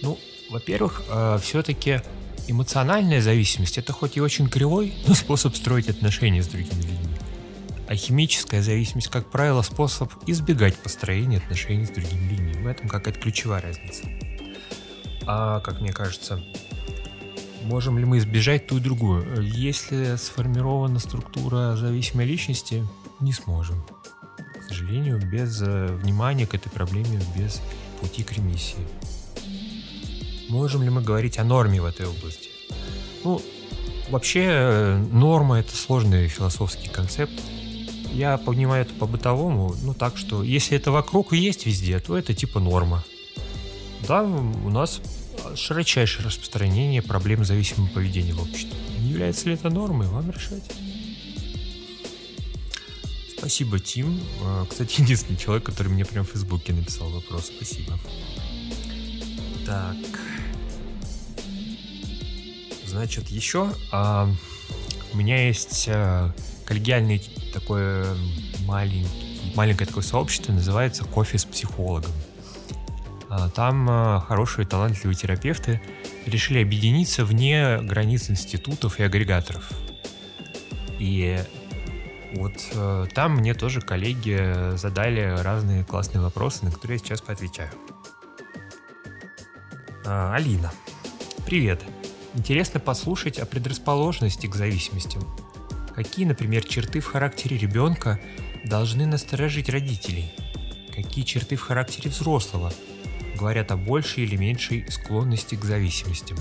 Ну, во-первых, а, все-таки Эмоциональная зависимость – это хоть и очень кривой, но способ строить отношения с другими людьми. А химическая зависимость, как правило, способ избегать построения отношений с другими людьми. В этом какая-то ключевая разница. А, как мне кажется, можем ли мы избежать ту и другую? Если сформирована структура зависимой личности, не сможем. К сожалению, без э, внимания к этой проблеме, без пути к ремиссии. Можем ли мы говорить о норме в этой области? Ну, вообще, э, норма — это сложный философский концепт. Я понимаю это по-бытовому, ну так что, если это вокруг и есть везде, то это типа норма. Да, у нас широчайшее распространение проблем зависимого поведения в обществе. Является ли это нормой, вам решать. Спасибо, Тим. А, кстати, единственный человек, который мне прям в Фейсбуке написал вопрос. Спасибо. Так. Значит, еще а, у меня есть а, коллегиальный такой маленький, маленькое такое сообщество, называется «Кофе с психологом». А, там а, хорошие, талантливые терапевты решили объединиться вне границ институтов и агрегаторов. И вот э, там мне тоже коллеги задали разные классные вопросы, на которые я сейчас поотвечаю. А, Алина, привет. Интересно послушать о предрасположенности к зависимостям. Какие, например, черты в характере ребенка должны насторожить родителей? Какие черты в характере взрослого говорят о большей или меньшей склонности к зависимостям?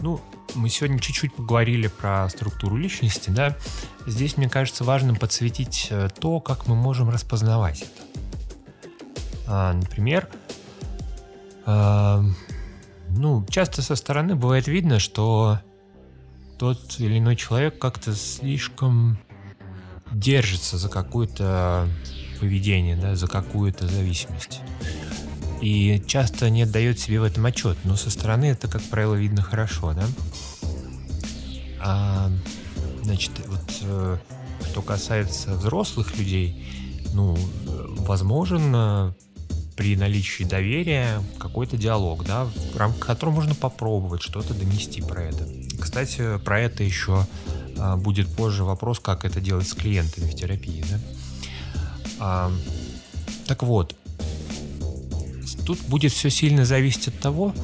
Ну, мы сегодня чуть-чуть поговорили про структуру личности, да. Здесь, мне кажется, важным подсветить э, то, как мы можем распознавать это. А, например, а, ну, часто со стороны бывает видно, что тот или иной человек как-то слишком держится за какое-то поведение, да, за какую-то зависимость. И часто не отдает себе в этом отчет, но со стороны это, как правило, видно хорошо, да. А, значит, вот э, что касается взрослых людей, ну, возможен э, при наличии доверия какой-то диалог, да, в рамках которого можно попробовать что-то донести про это. Кстати, про это еще а, будет позже вопрос, как это делать с клиентами в терапии, да. А, так вот, тут будет все сильно зависеть от того,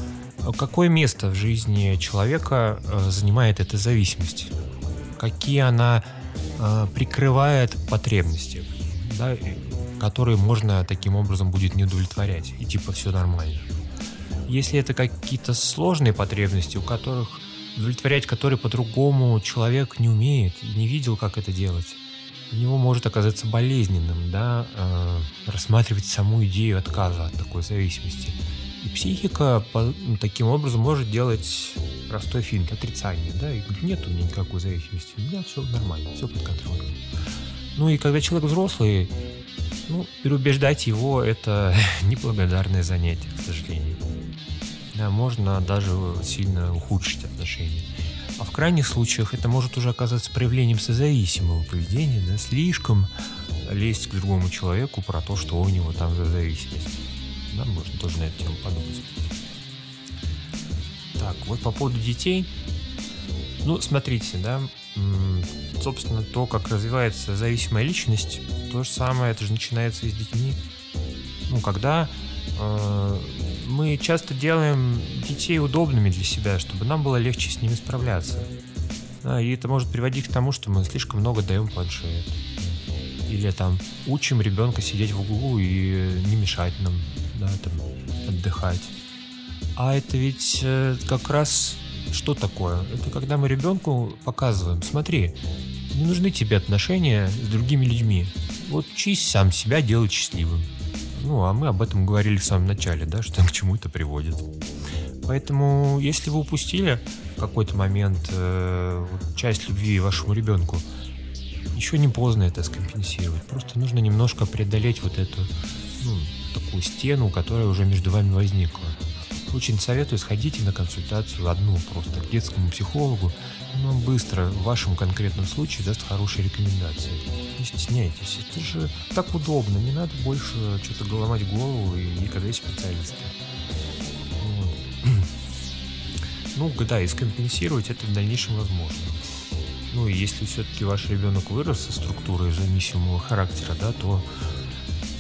какое место в жизни человека э, занимает эта зависимость, какие она э, прикрывает потребности, да, которые можно таким образом будет не удовлетворять, и типа все нормально. Если это какие-то сложные потребности, у которых удовлетворять которые по-другому человек не умеет, не видел, как это делать, для него может оказаться болезненным, да, э, рассматривать саму идею отказа от такой зависимости. И психика по, ну, таким образом может делать простой фильм отрицание, да, и нет у меня никакой зависимости, у меня все нормально, все под контролем. Ну и когда человек взрослый, ну, переубеждать его это неблагодарное занятие, к сожалению. Да, можно даже сильно ухудшить отношения. А в крайних случаях это может уже оказаться проявлением созависимого поведения, да, слишком лезть к другому человеку про то, что у него там за зависимость. Да, можно тоже на эту тему подумать. Так, вот по поводу детей. Ну, смотрите, да, собственно, то, как развивается зависимая личность, то же самое, это же начинается и с детьми. Ну, когда э, мы часто делаем детей удобными для себя, чтобы нам было легче с ними справляться. И это может приводить к тому, что мы слишком много даем планшет. Или там учим ребенка сидеть в углу и не мешать нам да, там, отдыхать. А это ведь э, как раз что такое? Это когда мы ребенку показываем, смотри, не нужны тебе отношения с другими людьми. Вот учись сам себя делать счастливым. Ну, а мы об этом говорили в самом начале, да, что к чему это приводит. Поэтому, если вы упустили какой-то момент э, часть любви вашему ребенку, еще не поздно это скомпенсировать. Просто нужно немножко преодолеть вот эту ну, такую стену, которая уже между вами возникла. Очень советую сходите на консультацию одну просто к детскому психологу. Он быстро в вашем конкретном случае даст хорошие рекомендации. Не стесняйтесь, это же так удобно, не надо больше что-то ломать голову и, и когда есть специалисты. Вот. Ну, да, и скомпенсировать это в дальнейшем возможно. Ну и если все-таки ваш ребенок вырос со структурой зависимого характера, да, то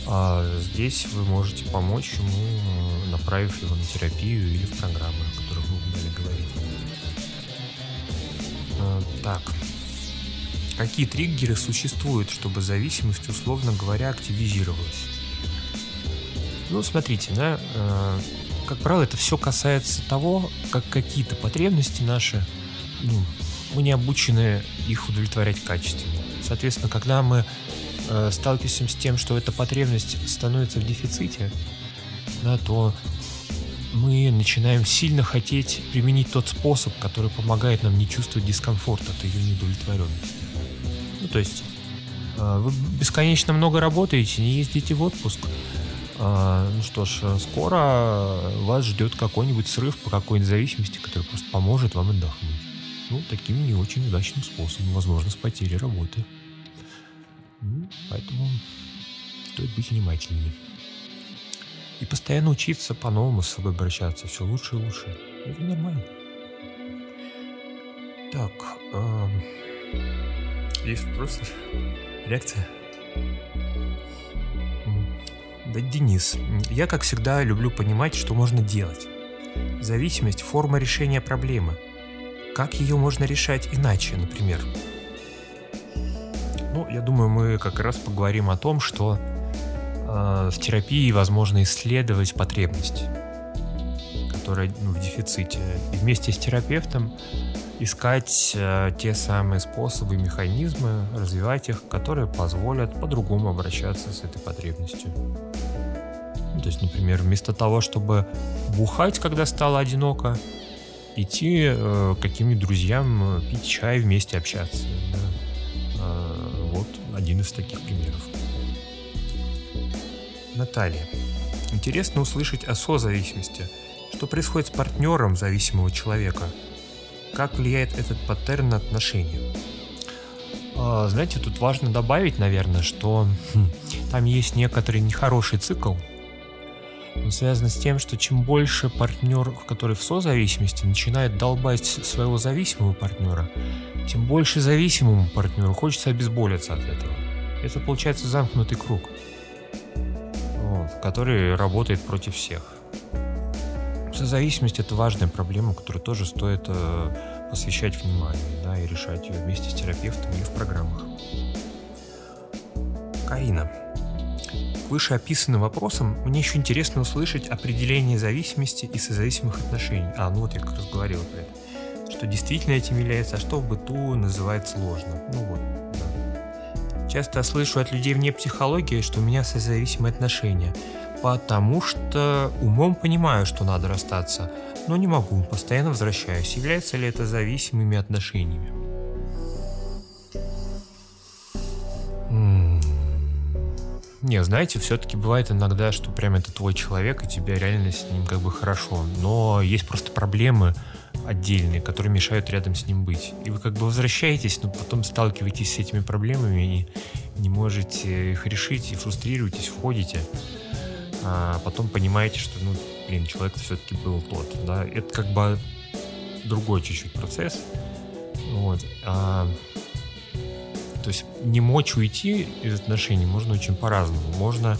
а здесь вы можете помочь ему, направив его на терапию или в программы, так. Какие триггеры существуют, чтобы зависимость, условно говоря, активизировалась? Ну, смотрите, да, э, как правило, это все касается того, как какие-то потребности наши, ну, мы не обучены их удовлетворять качественно. Соответственно, когда мы э, сталкиваемся с тем, что эта потребность становится в дефиците, да, то мы начинаем сильно хотеть применить тот способ, который помогает нам не чувствовать дискомфорт от ее недовлетворенности. Ну, то есть э, вы бесконечно много работаете, не ездите в отпуск. Э, ну что ж, скоро вас ждет какой-нибудь срыв по какой-нибудь зависимости, который просто поможет вам отдохнуть. Ну, таким не очень удачным способом, возможно, с потерей работы. Поэтому стоит быть внимательными. И постоянно учиться по-новому с собой обращаться. Все лучше и лучше. Это нормально. Так. Эм... Есть вопросы? Реакция? Да, Денис, я, как всегда, люблю понимать, что можно делать. Зависимость – форма решения проблемы. Как ее можно решать иначе, например? Ну, я думаю, мы как раз поговорим о том, что в терапии возможно исследовать потребность, которая ну, в дефиците. И вместе с терапевтом искать э, те самые способы, механизмы, развивать их, которые позволят по-другому обращаться с этой потребностью. Ну, то есть, например, вместо того, чтобы бухать, когда стало одиноко, идти э, каким-нибудь друзьям э, пить чай, вместе общаться. Да? Э, вот один из таких примеров. Наталья. Интересно услышать о созависимости. Что происходит с партнером зависимого человека? Как влияет этот паттерн на отношения? А, знаете, тут важно добавить, наверное, что хм, там есть некоторый нехороший цикл. Он связан с тем, что чем больше партнер, который в созависимости, начинает долбать своего зависимого партнера, тем больше зависимому партнеру хочется обезболиться от этого. Это получается замкнутый круг который работает против всех. Созависимость – это важная проблема, которую тоже стоит э, посвящать внимание да, и решать ее вместе с терапевтом или в программах. Карина. К вышеописанным вопросам мне еще интересно услышать определение зависимости и созависимых отношений. А, ну вот я как раз говорил про это. Что действительно этим является, а что в быту называют сложно. Ну вот, Часто слышу от людей вне психологии, что у меня созависимые отношения, потому что умом понимаю, что надо расстаться, но не могу, постоянно возвращаюсь. Является ли это зависимыми отношениями? Не, знаете, все-таки бывает иногда, что прям это твой человек, и тебе реально с ним как бы хорошо. Но есть просто проблемы, отдельные, которые мешают рядом с ним быть. И вы как бы возвращаетесь, но потом сталкиваетесь с этими проблемами и не можете их решить, и фрустрируетесь, входите. А потом понимаете, что, ну, блин, человек все-таки был тот, да. Это как бы другой чуть-чуть процесс. Вот. А, то есть не мочь уйти из отношений можно очень по-разному. Можно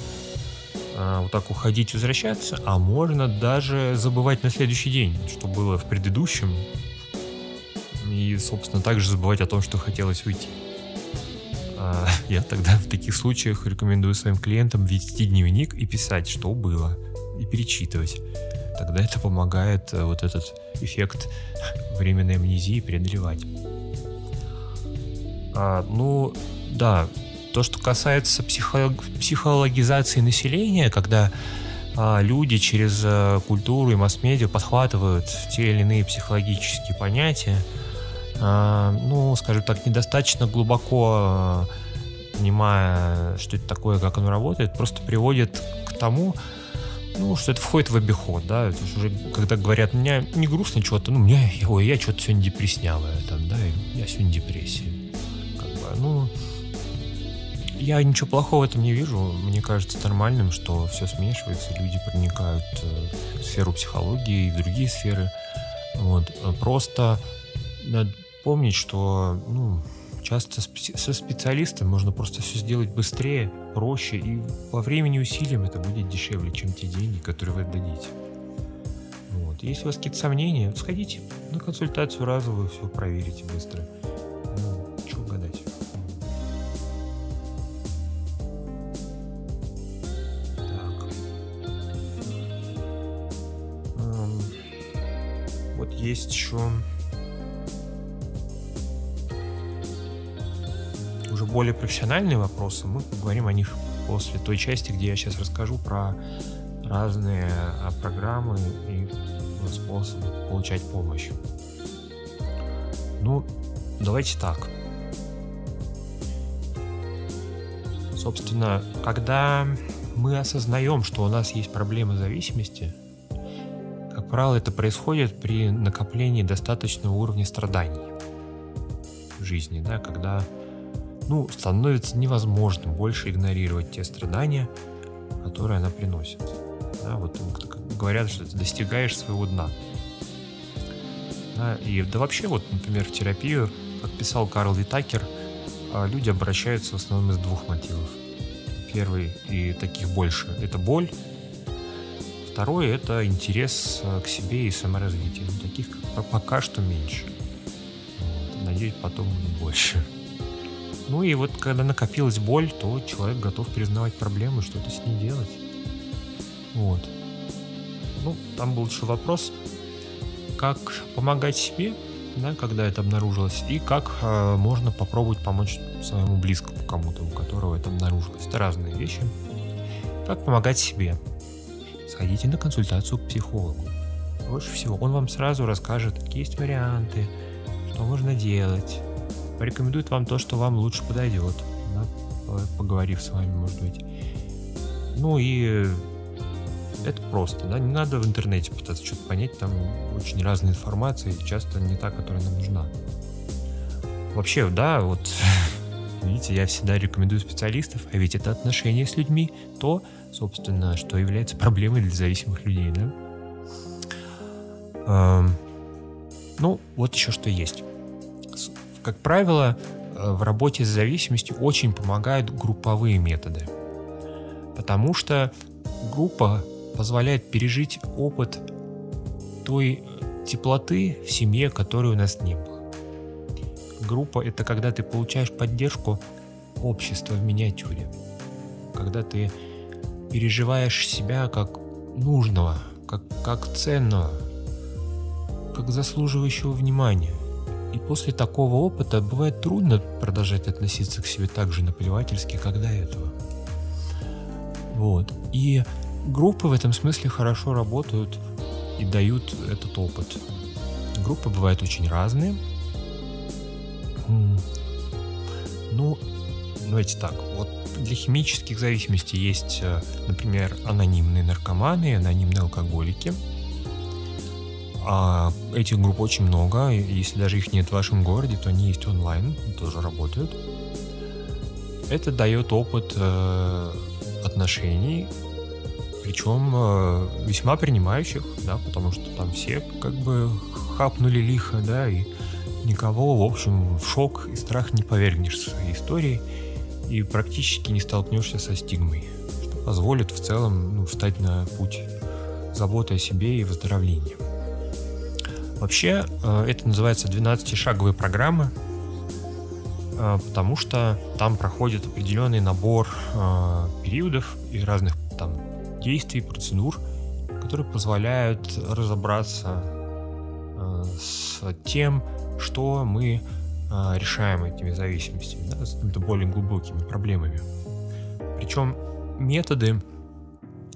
вот так уходить, возвращаться, а можно даже забывать на следующий день, что было в предыдущем, и, собственно, также забывать о том, что хотелось уйти. А, я тогда в таких случаях рекомендую своим клиентам вести дневник и писать, что было, и перечитывать. Тогда это помогает э, вот этот эффект временной амнезии преодолевать. А, ну, да, то, что касается психо- психологизации населения, когда а, люди через а, культуру и масс-медиа подхватывают те или иные психологические понятия, а, ну, скажем так, недостаточно глубоко а, понимая, что это такое, как оно работает, просто приводит к тому, ну, что это входит в обиход, да, это уже, когда говорят, мне не грустно что-то, ну, мне, ой, я что-то сегодня депресснявая, там, да, я сегодня депрессия, как бы, ну, я ничего плохого в этом не вижу. Мне кажется нормальным, что все смешивается, люди проникают э, в сферу психологии и в другие сферы. Вот. Просто надо помнить, что ну, часто со специалистом можно просто все сделать быстрее, проще, и по времени и усилиям это будет дешевле, чем те деньги, которые вы отдадите. Вот. Если у вас какие-то сомнения, сходите на консультацию разовую, все проверите быстро. Есть еще уже более профессиональные вопросы. Мы поговорим о них после той части, где я сейчас расскажу про разные а, программы и ну, способы получать помощь. Ну, давайте так. Собственно, когда мы осознаем, что у нас есть проблемы зависимости, правило, это происходит при накоплении достаточного уровня страданий в жизни, да, когда ну, становится невозможным больше игнорировать те страдания, которые она приносит. Да, вот говорят, что ты достигаешь своего дна. Да, и да вообще, вот, например, в терапию, как писал Карл Витакер, а, люди обращаются в основном из двух мотивов. Первый, и таких больше, это боль. Второй, это интерес а, к себе и саморазвитию. Таких пока что меньше. Вот. Надеюсь, потом будет больше. Ну и вот когда накопилась боль, то человек готов признавать проблемы, что-то с ней делать. Вот. Ну, там был еще вопрос, как помогать себе, да, когда это обнаружилось, и как э, можно попробовать помочь своему близкому кому-то, у которого это обнаружилось. Это разные вещи. Как помогать себе? Сходите на консультацию к психологу. Лучше всего он вам сразу расскажет, какие есть варианты, что можно делать, порекомендует вам то, что вам лучше подойдет, да, поговорив с вами, может быть. Ну и это просто, да, не надо в интернете пытаться что-то понять, там очень разная информация, и часто не та, которая нам нужна. Вообще, да, вот, видите, я всегда рекомендую специалистов, а ведь это отношения с людьми, то, собственно, что является проблемой для зависимых людей, да. Эм, ну, вот еще что есть. Как правило, э, в работе с зависимостью очень помогают групповые методы. Потому что группа позволяет пережить опыт той теплоты в семье, которой у нас не было. Группа — это когда ты получаешь поддержку общества в миниатюре. Когда ты переживаешь себя как нужного, как, как ценного, как заслуживающего внимания. И после такого опыта бывает трудно продолжать относиться к себе так же наплевательски, как до этого. Вот. И группы в этом смысле хорошо работают и дают этот опыт. Группы бывают очень разные. Ну, давайте так. Вот для химических зависимостей есть, э, например, анонимные наркоманы анонимные алкоголики – а этих групп очень много. Если даже их нет в вашем городе, то они есть онлайн, тоже работают. Это дает опыт э, отношений, причем э, весьма принимающих, да, потому что там все как бы хапнули лихо, да, и никого, в общем, в шок и страх не повергнешь своей истории и практически не столкнешься со стигмой, что позволит в целом ну, встать на путь заботы о себе и выздоровления. Вообще, э, это называется 12-шаговая программа, э, потому что там проходит определенный набор э, периодов и разных там действий, процедур, которые позволяют разобраться с тем, что мы решаем этими зависимостями, да, с более глубокими проблемами. Причем методы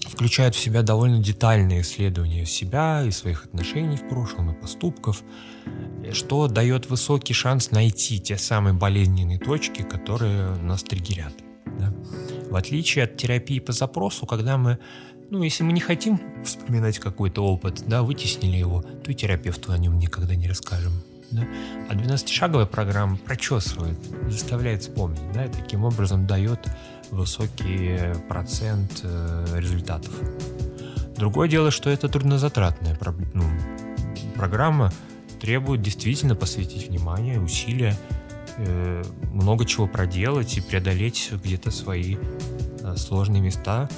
включает в себя довольно детальные исследования себя и своих отношений в прошлом и поступков, что дает высокий шанс найти те самые болезненные точки, которые нас триггерят. Да? В отличие от терапии по запросу, когда мы, ну, если мы не хотим вспоминать какой-то опыт, да, вытеснили его, то и терапевту о нем никогда не расскажем. Да? А 12-шаговая программа прочесывает, заставляет вспомнить, да, и таким образом дает высокий процент э, результатов. Другое дело, что это труднозатратная ну, программа, требует действительно посвятить внимание, усилия, э, много чего проделать и преодолеть где-то свои э, сложные места.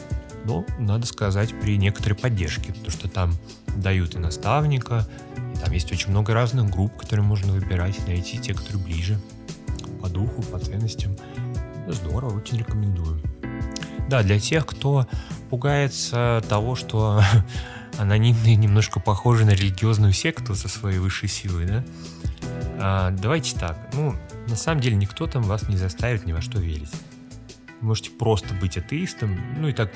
Но, надо сказать, при некоторой поддержке, потому что там дают и наставника, и там есть очень много разных групп, которые можно выбирать, найти те, которые ближе по духу, по ценностям. Здорово, очень рекомендую. Да, для тех, кто пугается того, что анонимные немножко похожи на религиозную секту со своей высшей силой, да? А, давайте так. Ну, на самом деле никто там вас не заставит ни во что верить. Вы можете просто быть атеистом, ну и так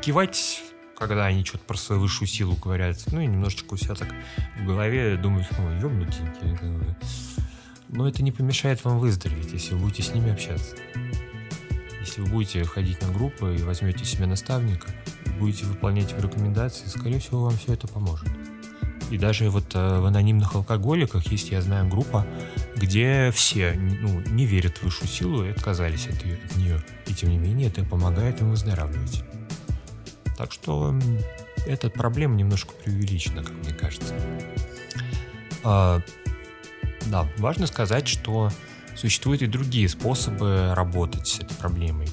кивать когда они что-то про свою высшую силу говорят, ну и немножечко у себя так в голове думают, ну, ёбнутенькие. Но это не помешает вам выздороветь, если вы будете с ними общаться. Если вы будете ходить на группы и возьмете себе наставника, будете выполнять его рекомендации, скорее всего, вам все это поможет. И даже вот э, в анонимных алкоголиках есть, я знаю, группа, где все ну, не верят в высшую силу и отказались от, ее, от нее. И тем не менее это помогает им выздоравливать. Так что эта проблема немножко преувеличена, как мне кажется. А, да, важно сказать, что существуют и другие способы работать с этой проблемой.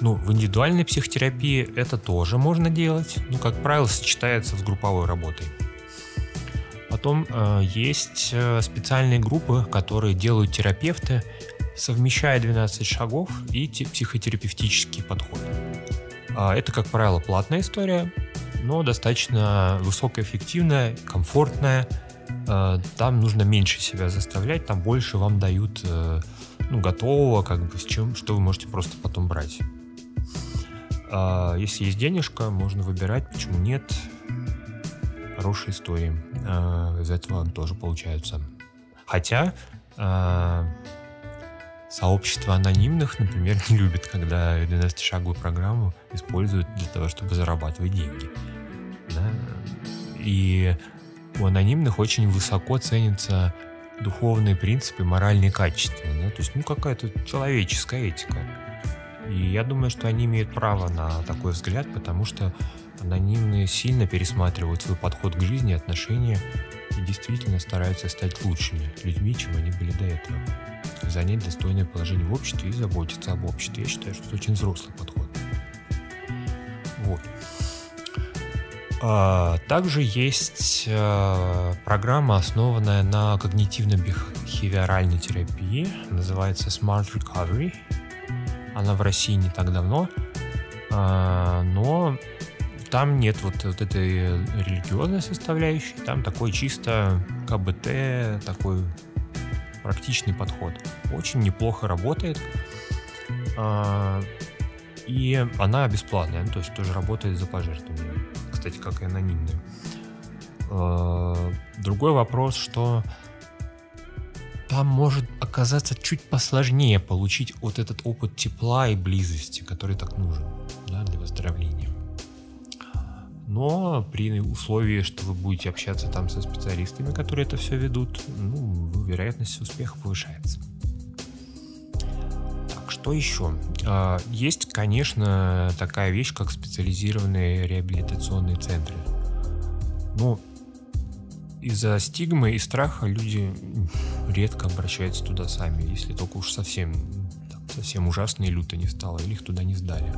Ну, в индивидуальной психотерапии это тоже можно делать, но, как правило, сочетается с групповой работой. Потом э, есть э, специальные группы, которые делают терапевты, совмещая 12 шагов и психотерапевтический подход. Э, это, как правило, платная история, но достаточно высокоэффективная, комфортная. Э, там нужно меньше себя заставлять, там больше вам дают э, ну, готового, как бы с чем, что вы можете просто потом брать. Э, если есть денежка, можно выбирать, почему нет хорошие истории э, из этого тоже получаются. Хотя э, сообщество анонимных, например, не любит, когда 12-шаговую программу используют для того, чтобы зарабатывать деньги. Да? И у анонимных очень высоко ценятся духовные принципы, моральные качества. Да? То есть, ну, какая-то человеческая этика. И я думаю, что они имеют право на такой взгляд, потому что Анонимные сильно пересматривают свой подход к жизни, отношения и действительно стараются стать лучшими людьми, чем они были до этого. Занять достойное положение в обществе и заботиться об обществе. Я считаю, что это очень взрослый подход. Вот. А, также есть а, программа, основанная на когнитивно-бихевиоральной терапии, называется Smart Recovery. Она в России не так давно, а, но там нет вот, вот этой религиозной составляющей, там такой чисто КБТ, такой практичный подход. Очень неплохо работает. А, и она бесплатная, ну, то есть тоже работает за пожертвования. Кстати, как и анонимная. А, другой вопрос, что там может оказаться чуть посложнее получить вот этот опыт тепла и близости, который так нужен да, для выздоровления но при условии, что вы будете общаться там со специалистами, которые это все ведут, ну, вероятность успеха повышается. Так, что еще? А, есть, конечно, такая вещь, как специализированные реабилитационные центры. Ну, из-за стигмы и страха люди редко обращаются туда сами, если только уж совсем, совсем ужасно и люто не стало, или их туда не сдали.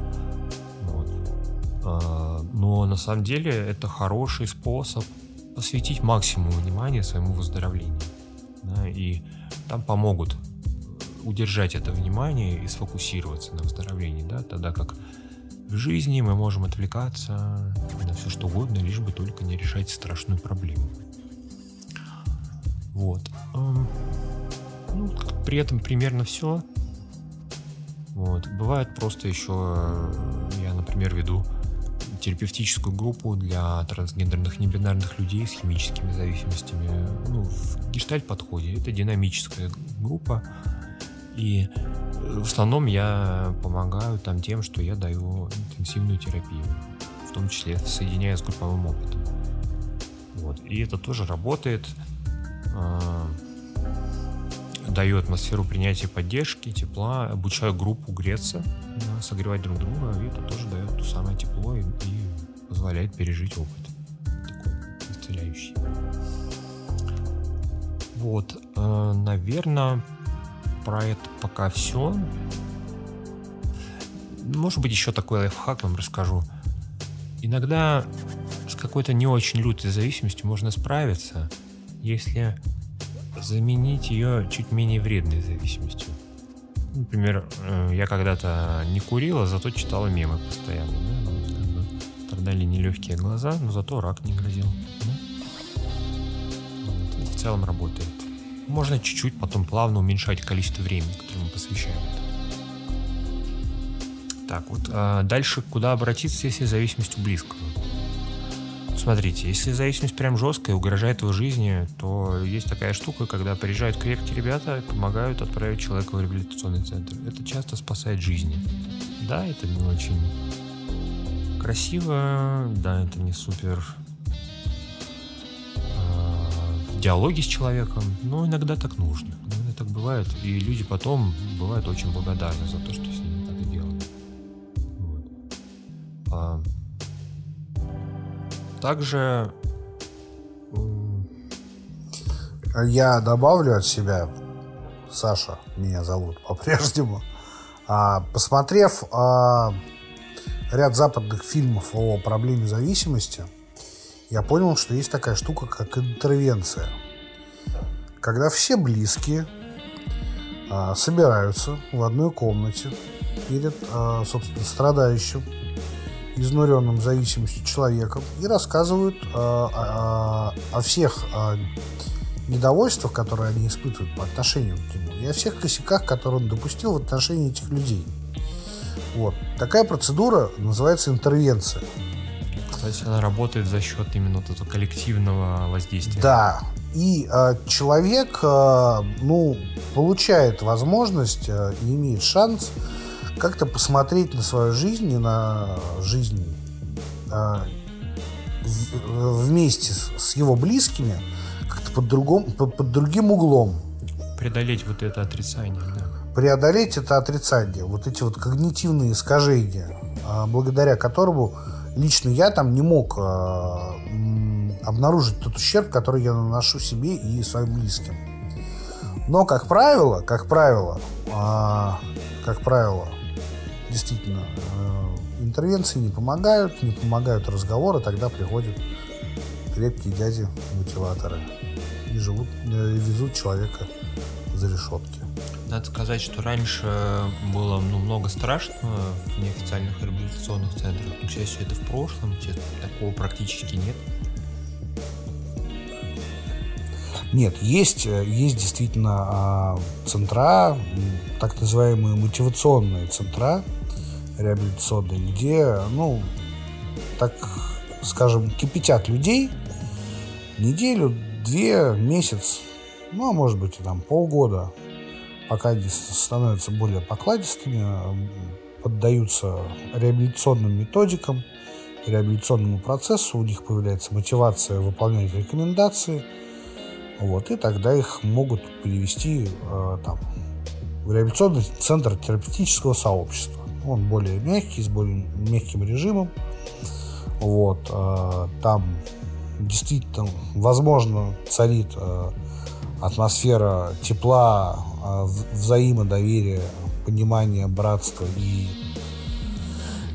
А, но на самом деле это хороший способ посвятить максимум внимания своему выздоровлению. Да, и там помогут удержать это внимание и сфокусироваться на выздоровлении, да, тогда как в жизни мы можем отвлекаться на все что угодно, лишь бы только не решать страшную проблему. Вот. Ну, при этом примерно все. Вот. Бывает просто еще, я, например, веду терапевтическую группу для трансгендерных небинарных людей с химическими зависимостями. Ну, в гештальт-подходе это динамическая группа. И э, в основном я помогаю там тем, что я даю интенсивную терапию, в том числе соединяя с групповым опытом. Вот. И это тоже работает, дает атмосферу принятия поддержки, тепла, обучаю группу греться, согревать друг друга, и это тоже дает то самое тепло и, и позволяет пережить опыт такой исцеляющий. Вот, э, наверное, про это пока все. Может быть, еще такой лайфхак вам расскажу. Иногда с какой-то не очень лютой зависимостью можно справиться, если заменить ее чуть менее вредной зависимостью. Например, э, я когда-то не курила, зато читала мемы постоянно. Да? Ну, страдали нелегкие глаза, но зато рак не грозил. Да? Вот, в целом работает. Можно чуть-чуть потом плавно уменьшать количество времени, которое мы посвящаем этому. Так, вот а дальше куда обратиться, если зависимость у близкого? Смотрите, если зависимость прям жесткая, угрожает его жизни, то есть такая штука, когда приезжают крепкие ребята и помогают отправить человека в реабилитационный центр. Это часто спасает жизни. Да, это не очень красиво, да, это не супер в диалоге с человеком, но иногда так нужно. Иногда так бывает, и люди потом бывают очень благодарны за то, что с ними так и делают. Вот. Также я добавлю от себя, Саша меня зовут по-прежнему, а, посмотрев а, ряд западных фильмов о проблеме зависимости, я понял, что есть такая штука, как интервенция. Когда все близкие а, собираются в одной комнате перед, собственно, страдающим изнуренным зависимостью человеком и рассказывают э, о, о всех э, недовольствах, которые они испытывают по отношению к нему, и о всех косяках, которые он допустил в отношении этих людей. Вот. Такая процедура называется интервенция. Кстати, она работает за счет именно вот этого коллективного воздействия. Да. И э, человек, э, ну, получает возможность э, и имеет шанс как-то посмотреть на свою жизнь и на жизнь а, в, вместе с, с его близкими как-то под, другом, под, под другим углом. Преодолеть вот это отрицание, да. Преодолеть это отрицание, вот эти вот когнитивные искажения, а, благодаря которому лично я там не мог а, обнаружить тот ущерб, который я наношу себе и своим близким. Но, как правило, как правило, а, как правило, действительно, э, интервенции не помогают, не помогают разговоры, тогда приходят крепкие дяди-мотиваторы и живут, э, и везут человека за решетки. Надо сказать, что раньше было ну, много страшного в неофициальных реабилитационных центрах. Но, к счастью, это в прошлом, сейчас такого практически нет. Нет, есть, э, есть действительно а, центра, так называемые мотивационные центра, реабилитационные, где, ну, так скажем, кипятят людей неделю, две, месяц, ну, а может быть, и там полгода, пока они становятся более покладистыми, поддаются реабилитационным методикам, реабилитационному процессу, у них появляется мотивация выполнять рекомендации, вот, и тогда их могут перевести э, там, в реабилитационный центр терапевтического сообщества. Он более мягкий, с более мягким режимом. Вот, э, там действительно, возможно, царит э, атмосфера тепла, э, взаимодоверия, понимания, братства и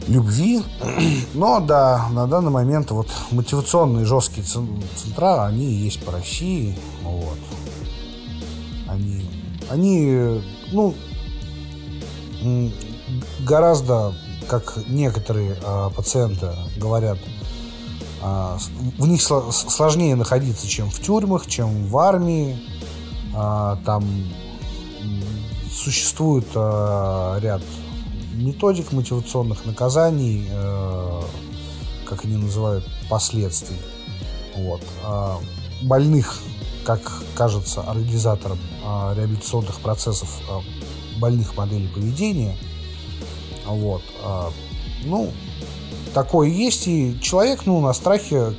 любви. Но да, на данный момент вот мотивационные жесткие центра, они есть по России. Вот. Они, они, ну, гораздо, как некоторые э, пациенты говорят, э, в них сложнее находиться, чем в тюрьмах, чем в армии. Э, там существует э, ряд методик мотивационных наказаний, э, как они называют, последствий. Вот. Э, больных, как кажется организаторам э, реабилитационных процессов, э, больных моделей поведения – вот. А, ну, такое есть, и человек, ну, на страхе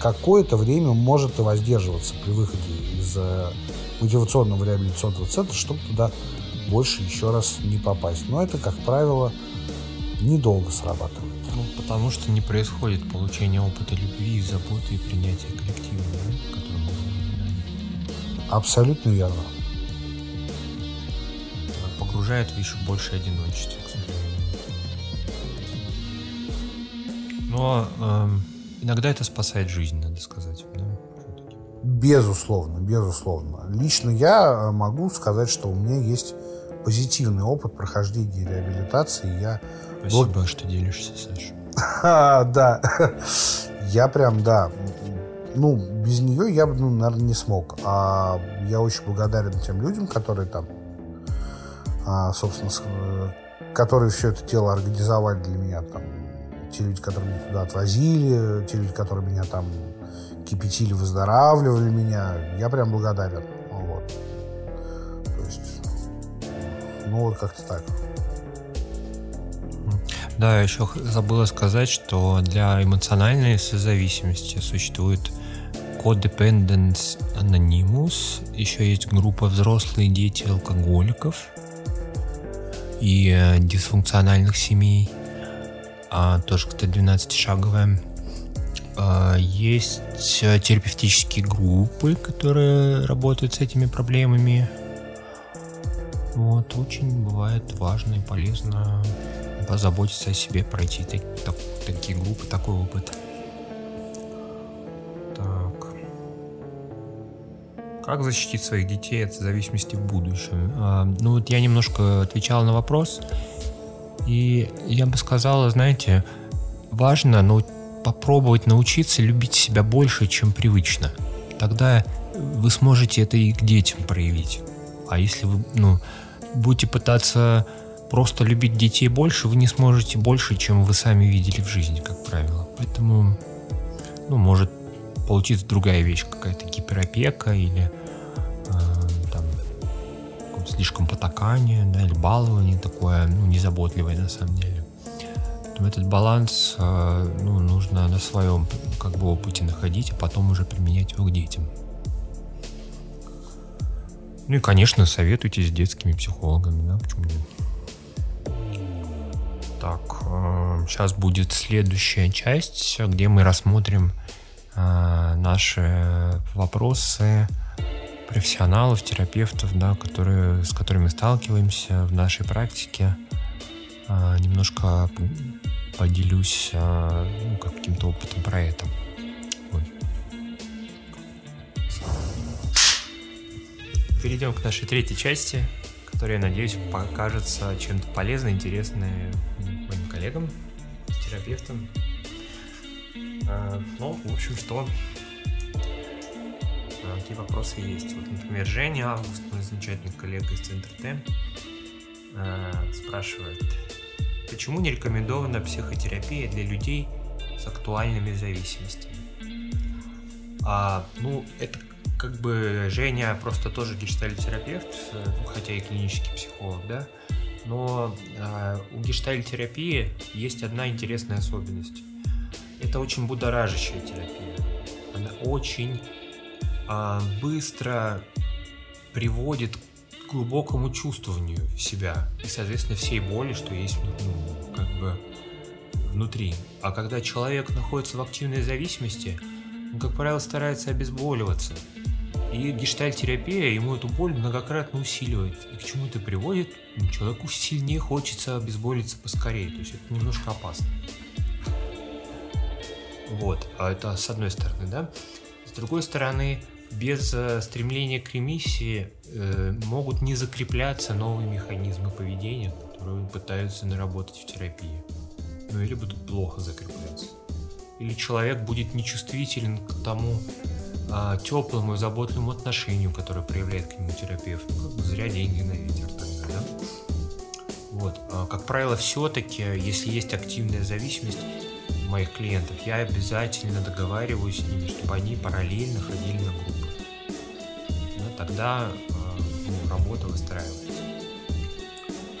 какое-то время может и воздерживаться при выходе из э, мотивационного реабилитационного центра, чтобы туда больше еще раз не попасть. Но это, как правило, недолго срабатывает. Ну, потому что не происходит получение опыта любви, заботы и принятия коллектива, да, который мы Абсолютно верно. Погружает в еще больше одиночества, Но э, иногда это спасает жизнь, надо сказать. Да? Безусловно, безусловно. Лично я могу сказать, что у меня есть позитивный опыт прохождения реабилитации. Я Спасибо, благ... что делишься, Саша. да. Я прям, да. Ну, без нее я бы, ну, наверное, не смог. А я очень благодарен тем людям, которые там, а, собственно, которые все это дело организовали для меня там те люди, которые меня туда отвозили, те люди, которые меня там кипятили, выздоравливали меня, я прям благодарен. Вот. То есть, ну вот как-то так. Да, еще забыла сказать, что для эмоциональной созависимости существует Codependence Anonymous, еще есть группа взрослые дети алкоголиков и э, дисфункциональных семей, а, тоже, кстати, 12-шаговая. А, есть э, терапевтические группы, которые работают с этими проблемами. Вот, очень бывает важно и полезно позаботиться о себе, пройти так, так, такие группы, такой опыт. Как защитить своих детей от зависимости в будущем? А, ну вот я немножко отвечал на вопрос, и я бы сказала, знаете, важно ну, попробовать научиться любить себя больше, чем привычно. Тогда вы сможете это и к детям проявить. А если вы ну, будете пытаться просто любить детей больше, вы не сможете больше, чем вы сами видели в жизни, как правило. Поэтому, ну, может получится другая вещь, какая-то гиперопека или слишком потакание, да, или балование такое, ну, незаботливое на самом деле. Поэтому этот баланс, э, ну, нужно на своем как бы опыте находить, а потом уже применять его к детям. Ну и, конечно, советуйтесь с детскими психологами, да, почему нет. Так, э, сейчас будет следующая часть, где мы рассмотрим Э, наши вопросы профессионалов, терапевтов, да, которые, с которыми сталкиваемся в нашей практике. Э, немножко поделюсь э, ну, каким-то опытом про это. Вот. Перейдем к нашей третьей части, которая, надеюсь, покажется чем-то полезной, интересной моим коллегам, терапевтам, Э, ну, в общем, что какие вопросы есть. Вот, например, Женя Август, мой замечательный коллега из Центра Т, э, спрашивает, почему не рекомендована психотерапия для людей с актуальными зависимостями? А, ну, это как бы Женя просто тоже гештальтерапевт, хотя и клинический психолог, да, но э, у гештальтерапии есть одна интересная особенность это очень будоражащая терапия. Она очень быстро приводит к глубокому чувствованию себя и, соответственно, всей боли, что есть ну, как бы внутри. А когда человек находится в активной зависимости, он, как правило, старается обезболиваться. И гештальтерапия ему эту боль многократно усиливает. И к чему это приводит? Человеку сильнее хочется обезболиться поскорее. То есть это немножко опасно. Вот, а это с одной стороны, да. С другой стороны, без э, стремления к ремиссии э, могут не закрепляться новые механизмы поведения, которые пытаются наработать в терапии. Ну или будут плохо закрепляться. Или человек будет нечувствителен к тому а, теплому и заботливому отношению, которое проявляет к нему терапевт. Ну, зря деньги на ветер тогда, да? Вот. А, как правило, все-таки, если есть активная зависимость, моих клиентов, я обязательно договариваюсь с ними, чтобы они параллельно ходили на группы. Тогда э, ну, работа выстраивается.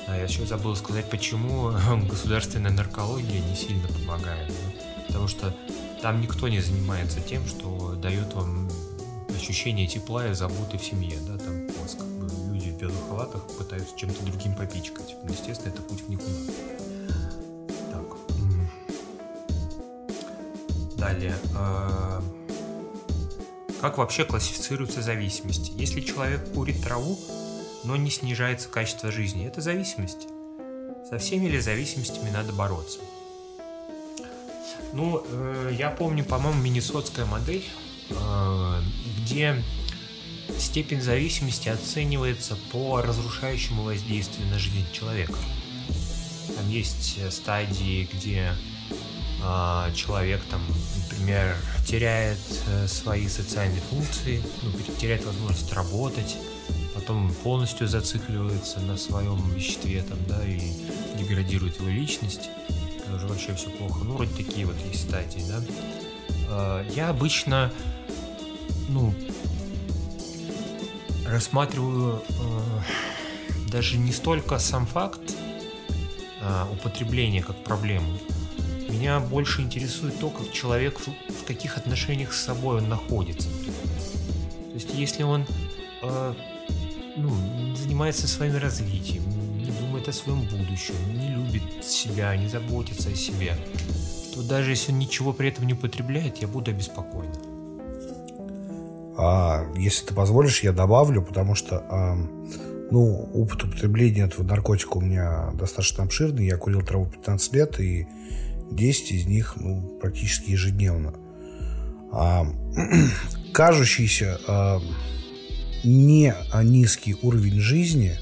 А я еще забыл сказать, почему государственная наркология не сильно помогает. Да? Потому что там никто не занимается тем, что дает вам ощущение тепла и заботы в семье. Да? Там у вас как бы люди в белых халатах пытаются чем-то другим попичкать. Ну, естественно, это путь в никуда. Далее. Э, как вообще классифицируются зависимости? Если человек курит траву, но не снижается качество жизни, это зависимость. Со всеми ли зависимостями надо бороться? Ну, э, я помню, по-моему, миннесотская модель, э, где степень зависимости оценивается по разрушающему воздействию на жизнь человека. Там есть стадии, где а, человек там, например, теряет э, свои социальные функции, ну, теряет возможность работать, потом полностью зацикливается на своем веществе там, да, и деградирует его личность. уже вообще все плохо. Ну, вроде такие вот есть стадии, да. Э, я обычно, ну, рассматриваю э, даже не столько сам факт э, употребления как проблему. Меня больше интересует то, как человек в, каких отношениях с собой он находится. То есть, если он э, ну, занимается своим развитием, не думает о своем будущем, не любит себя, не заботится о себе, то даже если он ничего при этом не употребляет, я буду обеспокоен. А, если ты позволишь, я добавлю, потому что а, ну, опыт употребления этого наркотика у меня достаточно обширный. Я курил траву 15 лет, и 10 из них ну, практически ежедневно. А, кажущийся а, не низкий уровень жизни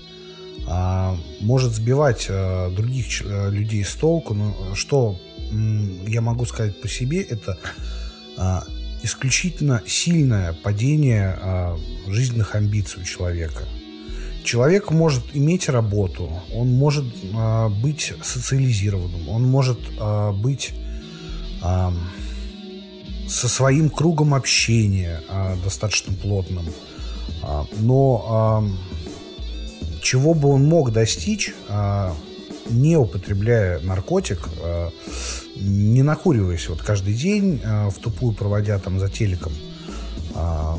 а, может сбивать а, других а, людей с толку. Но что я могу сказать по себе, это а, исключительно сильное падение а, жизненных амбиций у человека. Человек может иметь работу, он может а, быть социализированным, он может а, быть а, со своим кругом общения а, достаточно плотным. А, но а, чего бы он мог достичь, а, не употребляя наркотик, а, не накуриваясь вот каждый день, а, в тупую проводя там за телеком а,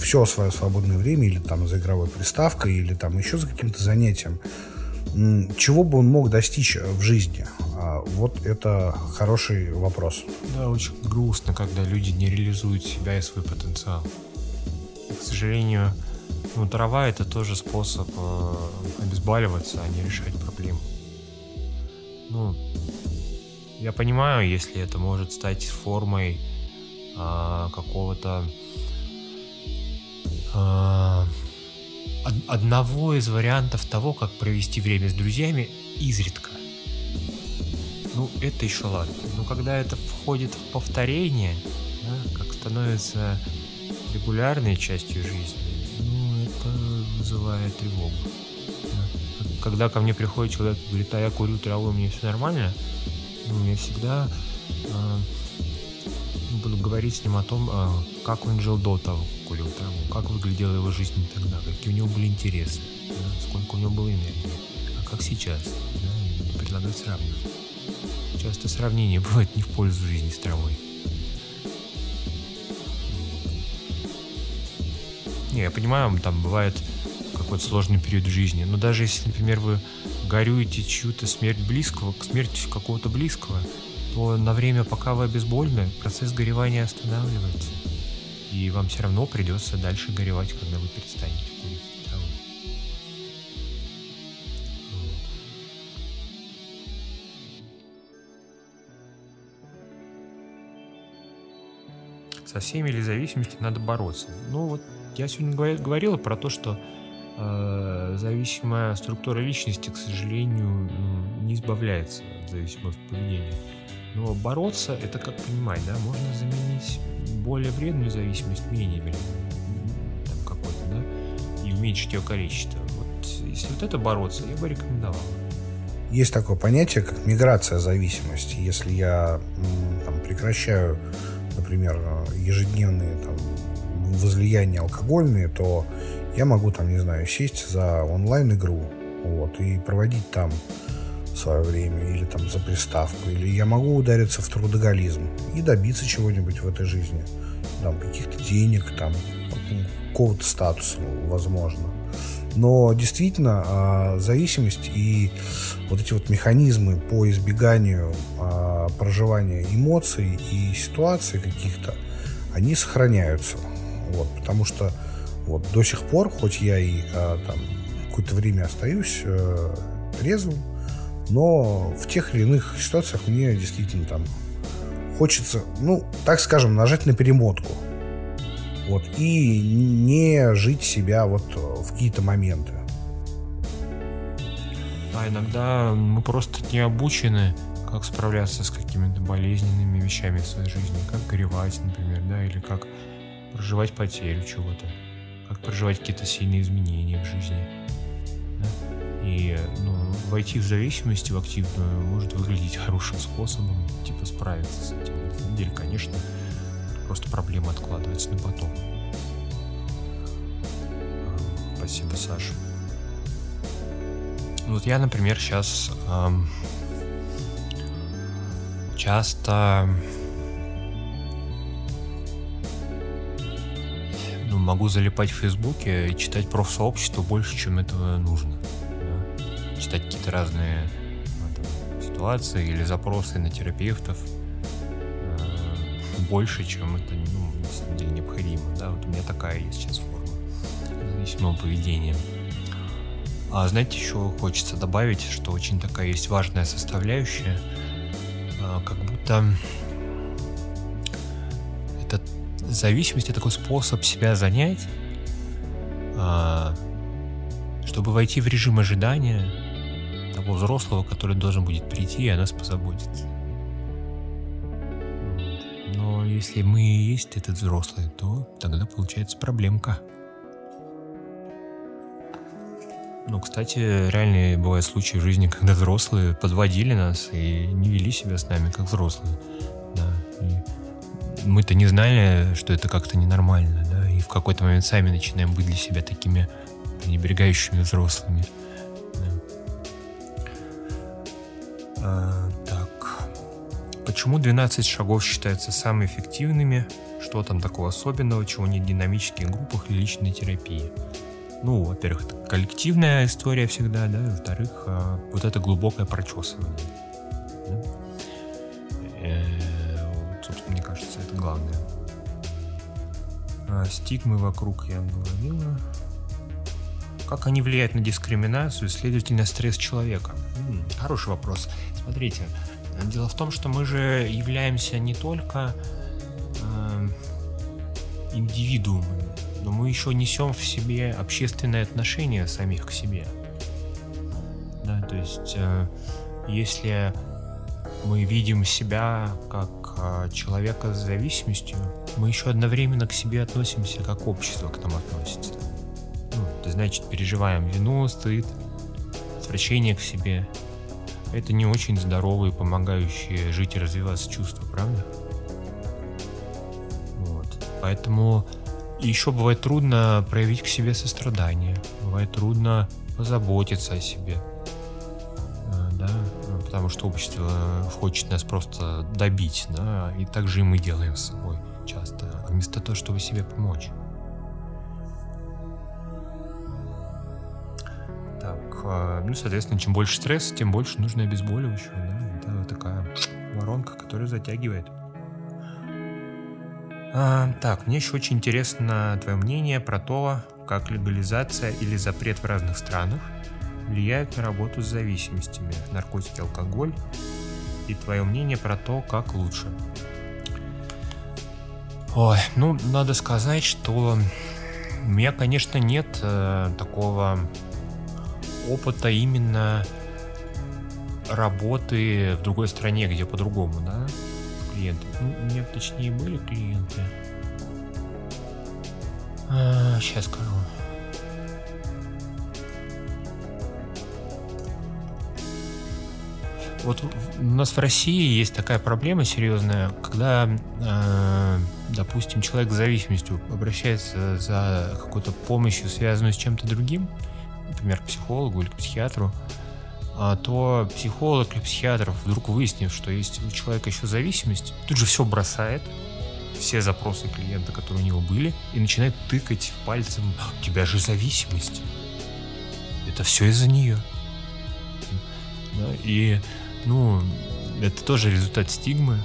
все свое свободное время или там за игровой приставкой, или там еще за каким-то занятием, чего бы он мог достичь в жизни? А, вот это хороший вопрос. Да, очень грустно, когда люди не реализуют себя и свой потенциал. К сожалению, ну, трава это тоже способ э, обезболиваться, а не решать проблемы. Ну, я понимаю, если это может стать формой э, какого-то э, одного из вариантов того, как провести время с друзьями изредка. Ну, это еще ладно. Но когда это входит в повторение, да, как становится регулярной частью жизни, ну, это вызывает тревогу. Да. Когда ко мне приходит человек и говорит, а я курю траву, у меня все нормально, ну, я всегда э, буду говорить с ним о том, э, как он жил до того, курил траву, как выглядела его жизнь тогда, какие у него были интересы, да, сколько у него было энергии, а как сейчас, да, и предлагать сравнивать. Часто сравнение бывает не в пользу жизни с травой. Не, я понимаю, там бывает какой-то сложный период в жизни, но даже если, например, вы горюете чью-то смерть близкого, к смерти какого-то близкого, то на время, пока вы обезбольны, процесс горевания останавливается. И вам все равно придется дальше горевать, когда вы перестанете курить. Со всеми или зависимостью надо бороться. Ну вот я сегодня говорила про то, что э, зависимая структура личности, к сожалению, не избавляется от зависимого поведения. Но бороться, это как понимать, да, можно заменить более вредную зависимость менее вредной, какой-то, да, и уменьшить ее количество. Вот если вот это бороться, я бы рекомендовал. Есть такое понятие, как миграция зависимости. Если я там, прекращаю, например, ежедневные там, возлияния алкогольные, то я могу там, не знаю, сесть за онлайн-игру вот, и проводить там свое время, или там за приставку, или я могу удариться в трудоголизм и добиться чего-нибудь в этой жизни, там, каких-то денег, там, какого-то статуса, возможно. Но действительно а, зависимость и вот эти вот механизмы по избеганию а, проживания эмоций и ситуаций каких-то, они сохраняются. Вот, потому что вот до сих пор, хоть я и а, там какое-то время остаюсь э, трезвым, но в тех или иных ситуациях мне действительно там хочется, ну, так скажем, нажать на перемотку. Вот, и не жить себя вот в какие-то моменты. А иногда мы просто не обучены, как справляться с какими-то болезненными вещами в своей жизни, как горевать, например, да, или как проживать потерю чего-то, как проживать какие-то сильные изменения в жизни. Да? И ну, войти в зависимость в активную может выглядеть хорошим способом, типа, справиться с этим. На самом деле, конечно, просто проблема откладывается на потом. Спасибо, Саша. Вот я, например, сейчас эм, часто ну, могу залипать в Фейсбуке и читать профсообщество больше, чем этого нужно. Читать какие-то разные ну, ситуации или запросы на терапевтов э, больше, чем это ну, на самом деле необходимо. Да? Вот у меня такая есть сейчас форма зависимого поведения. А знаете, еще хочется добавить, что очень такая есть важная составляющая, а, как будто это зависимость это такой способ себя занять, а, чтобы войти в режим ожидания того взрослого, который должен будет прийти и о нас позаботиться. Но если мы и есть этот взрослый, то тогда получается проблемка. Ну, кстати, реальные бывают случаи в жизни, когда взрослые подводили нас и не вели себя с нами как взрослые. Да. И мы-то не знали, что это как-то ненормально, да, и в какой-то момент сами начинаем быть для себя такими пренебрегающими взрослыми. А, так. Почему 12 шагов считаются самыми эффективными? Что там такого особенного, чего нет в динамических группах или личной терапии? Ну, во-первых, это коллективная история всегда, да, во-вторых, а, вот это глубокое прочесывание. Э, вот, собственно, мне кажется, это главное. А, стигмы вокруг я говорила. Как они влияют на дискриминацию и, следовательно, стресс человека? Хороший вопрос. Смотрите, дело в том, что мы же являемся не только э, индивидуумами, но мы еще несем в себе общественное отношение самих к себе. Да, то есть, э, если мы видим себя как э, человека с зависимостью, мы еще одновременно к себе относимся, как общество к нам относится. Ну, это значит, переживаем вину, стыд, отвращение к себе. Это не очень здоровые, помогающие жить и развиваться чувства, правда? Вот. Поэтому еще бывает трудно проявить к себе сострадание. Бывает трудно позаботиться о себе. Э, да, потому что общество хочет нас просто добить, да, и так же и мы делаем с собой часто, вместо того, чтобы себе помочь. Э, ну, соответственно, чем больше стресса, тем больше нужно обезболивающего, да, это такая воронка, которая затягивает. А, так, мне еще очень интересно твое мнение про то, как легализация или запрет в разных странах влияют на работу с зависимостями, наркотики, алкоголь, и твое мнение про то, как лучше. Ой, ну, надо сказать, что у меня, конечно, нет э, такого опыта именно работы в другой стране, где по-другому, да, клиенты. Ну, у меня точнее были клиенты. А, сейчас скажу. Вот у нас в России есть такая проблема серьезная, когда, э, допустим, человек с зависимостью обращается за какой-то помощью, связанную с чем-то другим, например, к психологу или к психиатру, а, то психолог или психиатр, вдруг выяснив, что есть у человека еще зависимость, тут же все бросает, все запросы клиента, которые у него были, и начинает тыкать пальцем, у тебя же зависимость. Это все из-за нее. И, ну, это тоже результат стигмы.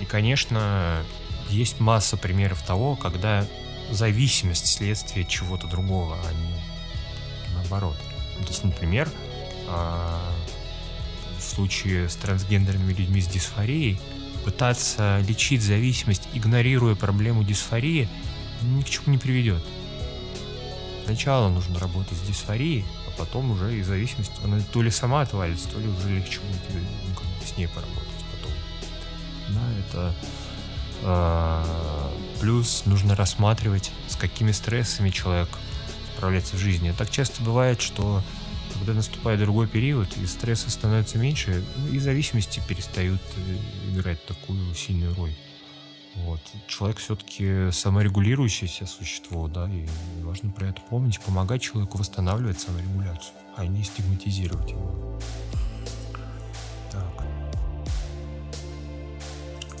И, конечно, есть масса примеров того, когда зависимость следствие чего-то другого, а не наоборот. То есть, например, а, в случае с трансгендерными людьми с дисфорией, пытаться лечить зависимость, игнорируя проблему дисфории, ни к чему не приведет. Сначала нужно работать с дисфорией, а потом уже и зависимость, она то ли сама отвалится, то ли уже легче будет ну, с ней поработать потом. Да, это э, плюс нужно рассматривать, с какими стрессами человек справляется в жизни. Так часто бывает, что когда наступает другой период, и стресса становится меньше, ну, и зависимости перестают э, играть такую сильную роль. Вот. Человек все-таки саморегулирующееся существо, да, и важно про это помнить, помогать человеку восстанавливать саморегуляцию, а не стигматизировать его. Так.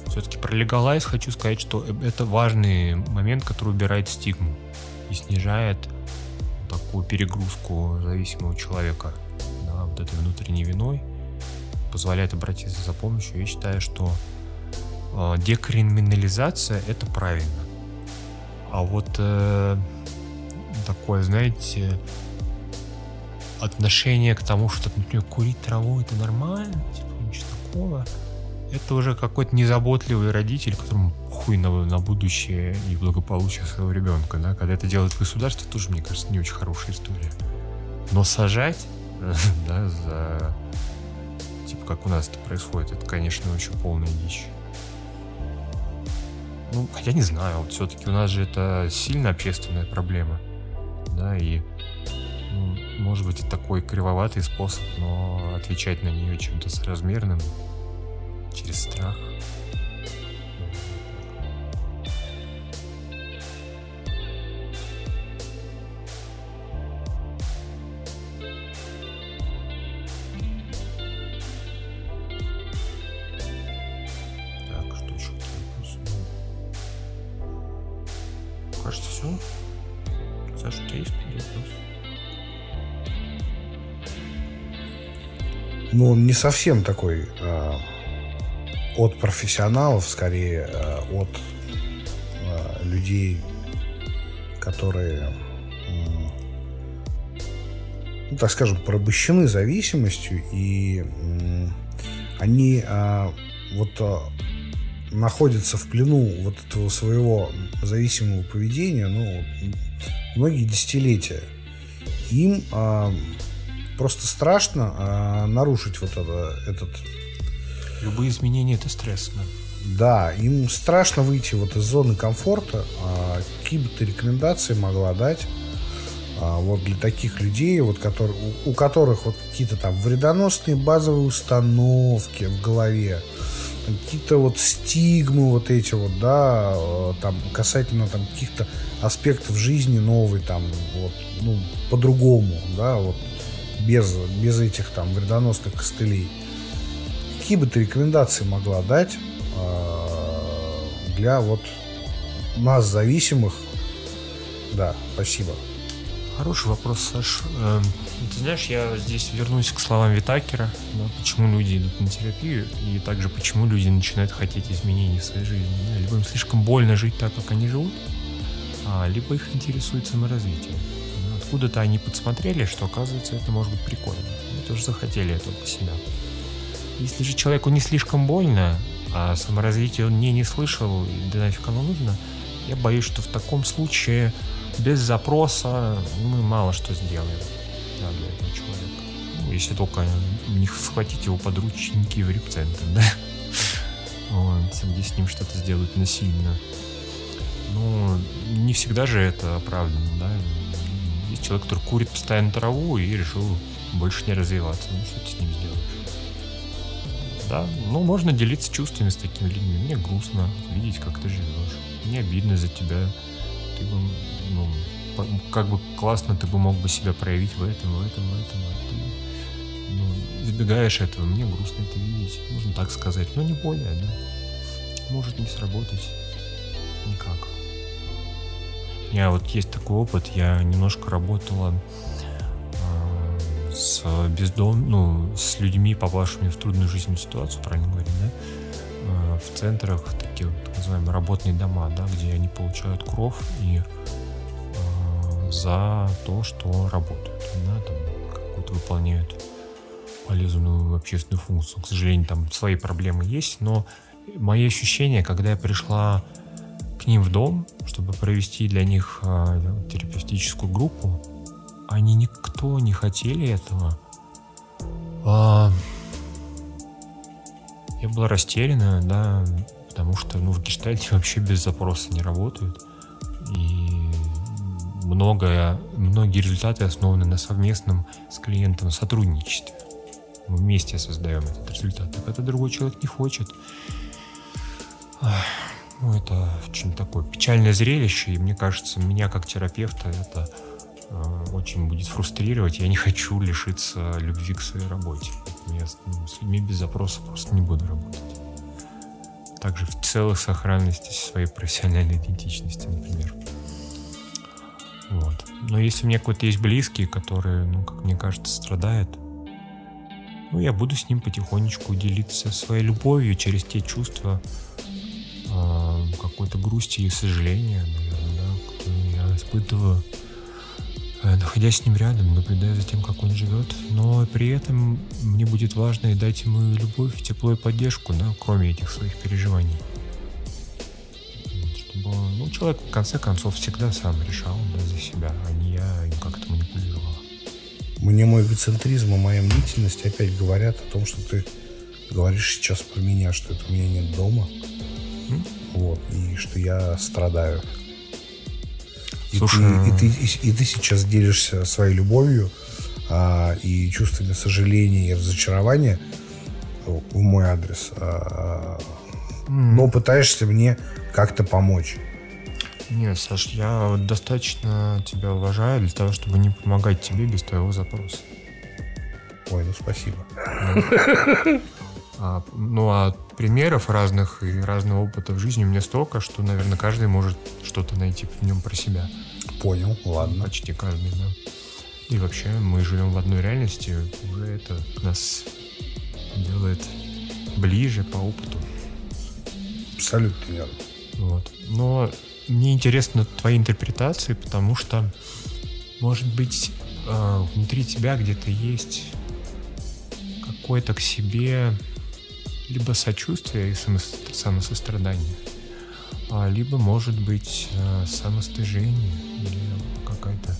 Все-таки про легалайз хочу сказать, что это важный момент, который убирает стигму и снижает такую перегрузку зависимого человека да, вот этой внутренней виной, позволяет обратиться за помощью. Я считаю, что э, декриминализация это правильно. А вот э, такое, знаете, отношение к тому, что, например, курить траву это нормально, типа ничего такого, это уже какой-то незаботливый родитель, которому хуй на, на будущее и благополучие своего ребенка, да, когда это делает государство, тоже, мне кажется, не очень хорошая история. Но сажать, да, за типа как у нас это происходит, это, конечно, очень полная дичь. Ну, хотя не знаю, вот все-таки у нас же это сильно общественная проблема, да, и ну, может быть, и такой кривоватый способ, но отвечать на нее чем-то соразмерным через страх. Не совсем такой а, от профессионалов, скорее э, от э, людей, которые, ну, так скажем, порабощены зависимостью, и они э, вот находятся в плену вот этого своего зависимого поведения, ну, многие десятилетия. Им просто страшно нарушить вот это, этот Любые изменения это стрессно. Да, им страшно выйти вот из зоны комфорта. А какие бы ты рекомендации могла дать а, вот для таких людей, вот, которые, у, у которых вот какие-то там вредоносные базовые установки в голове, какие-то вот стигмы вот эти вот, да, а, там касательно там каких-то аспектов жизни новой, там вот, ну, по-другому, да, вот без, без этих там вредоносных костылей какие бы ты рекомендации могла дать э, для вот нас зависимых? Да, спасибо. Хороший вопрос, Саш. Эм, ты знаешь, я здесь вернусь к словам Витакера, да, почему люди идут на терапию, и также почему люди начинают хотеть изменений в своей жизни. Да, либо им слишком больно жить так, как они живут, а, либо их интересует саморазвитие. Откуда-то они подсмотрели, что, оказывается, это может быть прикольно. Они тоже захотели этого по себя. Если же человеку не слишком больно, а саморазвитие он не, не слышал, да нафиг оно нужно, я боюсь, что в таком случае без запроса мы мало что сделаем да, для этого человека. Ну, если только не схватить его подручники в репцентр, да? Вот, где с ним что-то сделают насильно. Ну, не всегда же это оправдано, да? Есть человек, который курит постоянно траву и решил больше не развиваться. Ну, что ты с ним сделаешь? да. Ну, можно делиться чувствами с такими людьми. Мне грустно видеть, как ты живешь. Мне обидно за тебя. Ты бы, ну, как бы классно ты бы мог бы себя проявить в этом, в этом, в этом, а ты ну, избегаешь этого. Мне грустно это видеть. Можно так сказать. Но не более, да. Может не сработать. У меня вот есть такой опыт. Я немножко работала с бездом, ну, с людьми, попавшими в трудную жизненную ситуацию, правильно говорить, да, э, в центрах, такие вот, так называемые работные дома, да, где они получают кров и э, за то, что работают, да, там какую-то выполняют полезную общественную функцию. К сожалению, там свои проблемы есть, но мои ощущения, когда я пришла к ним в дом, чтобы провести для них э, терапевтическую группу, они никто не хотели этого. А... Я была растеряна, да, потому что, ну, в гештальте вообще без запроса не работают. И многое, многие результаты основаны на совместном с клиентом сотрудничестве. Мы вместе создаем этот результат. А когда другой человек не хочет, ну, это очень такое печальное зрелище, и мне кажется, меня как терапевта это э, очень будет фрустрировать. Я не хочу лишиться любви к своей работе. Я ну, с людьми без запроса просто не буду работать. Также в целой сохранности своей профессиональной идентичности, например. Вот. Но если у меня какой-то есть близкий, который, ну, как мне кажется, страдает, ну, я буду с ним потихонечку делиться своей любовью через те чувства э, какой-то грусти и сожаления, наверное, да, которые я испытываю, э, находясь с ним рядом, наблюдая за тем, как он живет. Но при этом мне будет важно и дать ему любовь, тепло и поддержку, да, кроме этих своих переживаний чтобы ну, человек в конце концов всегда сам решал да, за себя, а не я им как-то манипулировал. Мне мой эгоцентризм и моя мнительность опять говорят о том, что ты говоришь сейчас про меня, что это у меня нет дома. Вот, и что я страдаю. И, Слушай, ты, и, ты, и, и ты сейчас делишься своей любовью а, и чувствами сожаления и разочарования в мой адрес. А, но пытаешься мне как-то помочь. Нет, Саш, я достаточно тебя уважаю для того, чтобы не помогать тебе без твоего запроса. Ой, ну спасибо. А, ну а примеров разных и разного опыта в жизни у меня столько, что, наверное, каждый может что-то найти в нем про себя. Понял, ладно. Почти каждый, да. И вообще мы живем в одной реальности, уже это нас делает ближе по опыту. Абсолютно верно. Вот. Но мне интересны твои интерпретации, потому что, может быть, э, внутри тебя где-то есть какое-то к себе либо сочувствие и самосострадание, а либо, может быть, э, самостыжение или какая-то...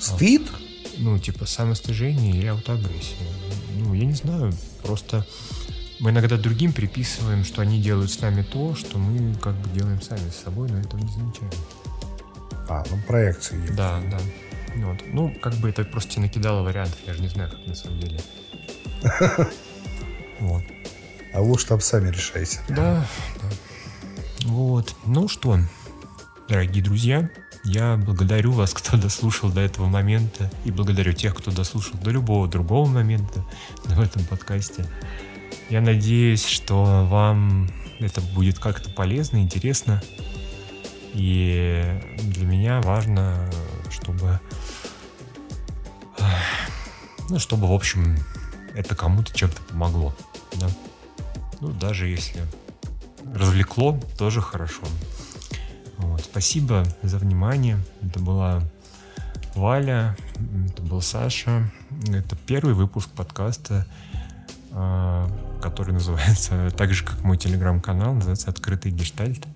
Стыд? Ну, типа самостыжение или аутоагрессия. Ну, я не знаю, просто мы иногда другим приписываем, что они делают с нами то, что мы как бы делаем сами с собой, но этого не замечаем. А, ну проекции есть. Да, да. Вот. Ну, как бы это просто накидало вариантов, я же не знаю, как на самом деле. Вот. А вы уж там сами решайте. Да, да. Вот. Ну что, дорогие друзья, я благодарю вас, кто дослушал до этого момента, и благодарю тех, кто дослушал до любого другого момента в этом подкасте. Я надеюсь, что вам это будет как-то полезно, интересно. И для меня важно, чтобы... Ну, чтобы, в общем, это кому-то чем-то помогло. Да? Ну, даже если развлекло, тоже хорошо. Вот. Спасибо за внимание. Это была Валя, это был Саша. Это первый выпуск подкаста а, который называется, так же как мой телеграм-канал, называется «Открытый гештальт».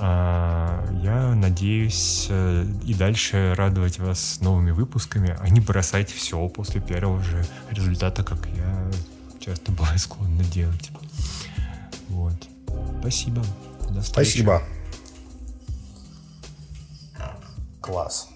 А, я надеюсь э, и дальше радовать вас новыми выпусками, а не бросать все после первого же результата, как я часто бываю склонна делать. Вот. Спасибо. До встречи. Спасибо. Класс.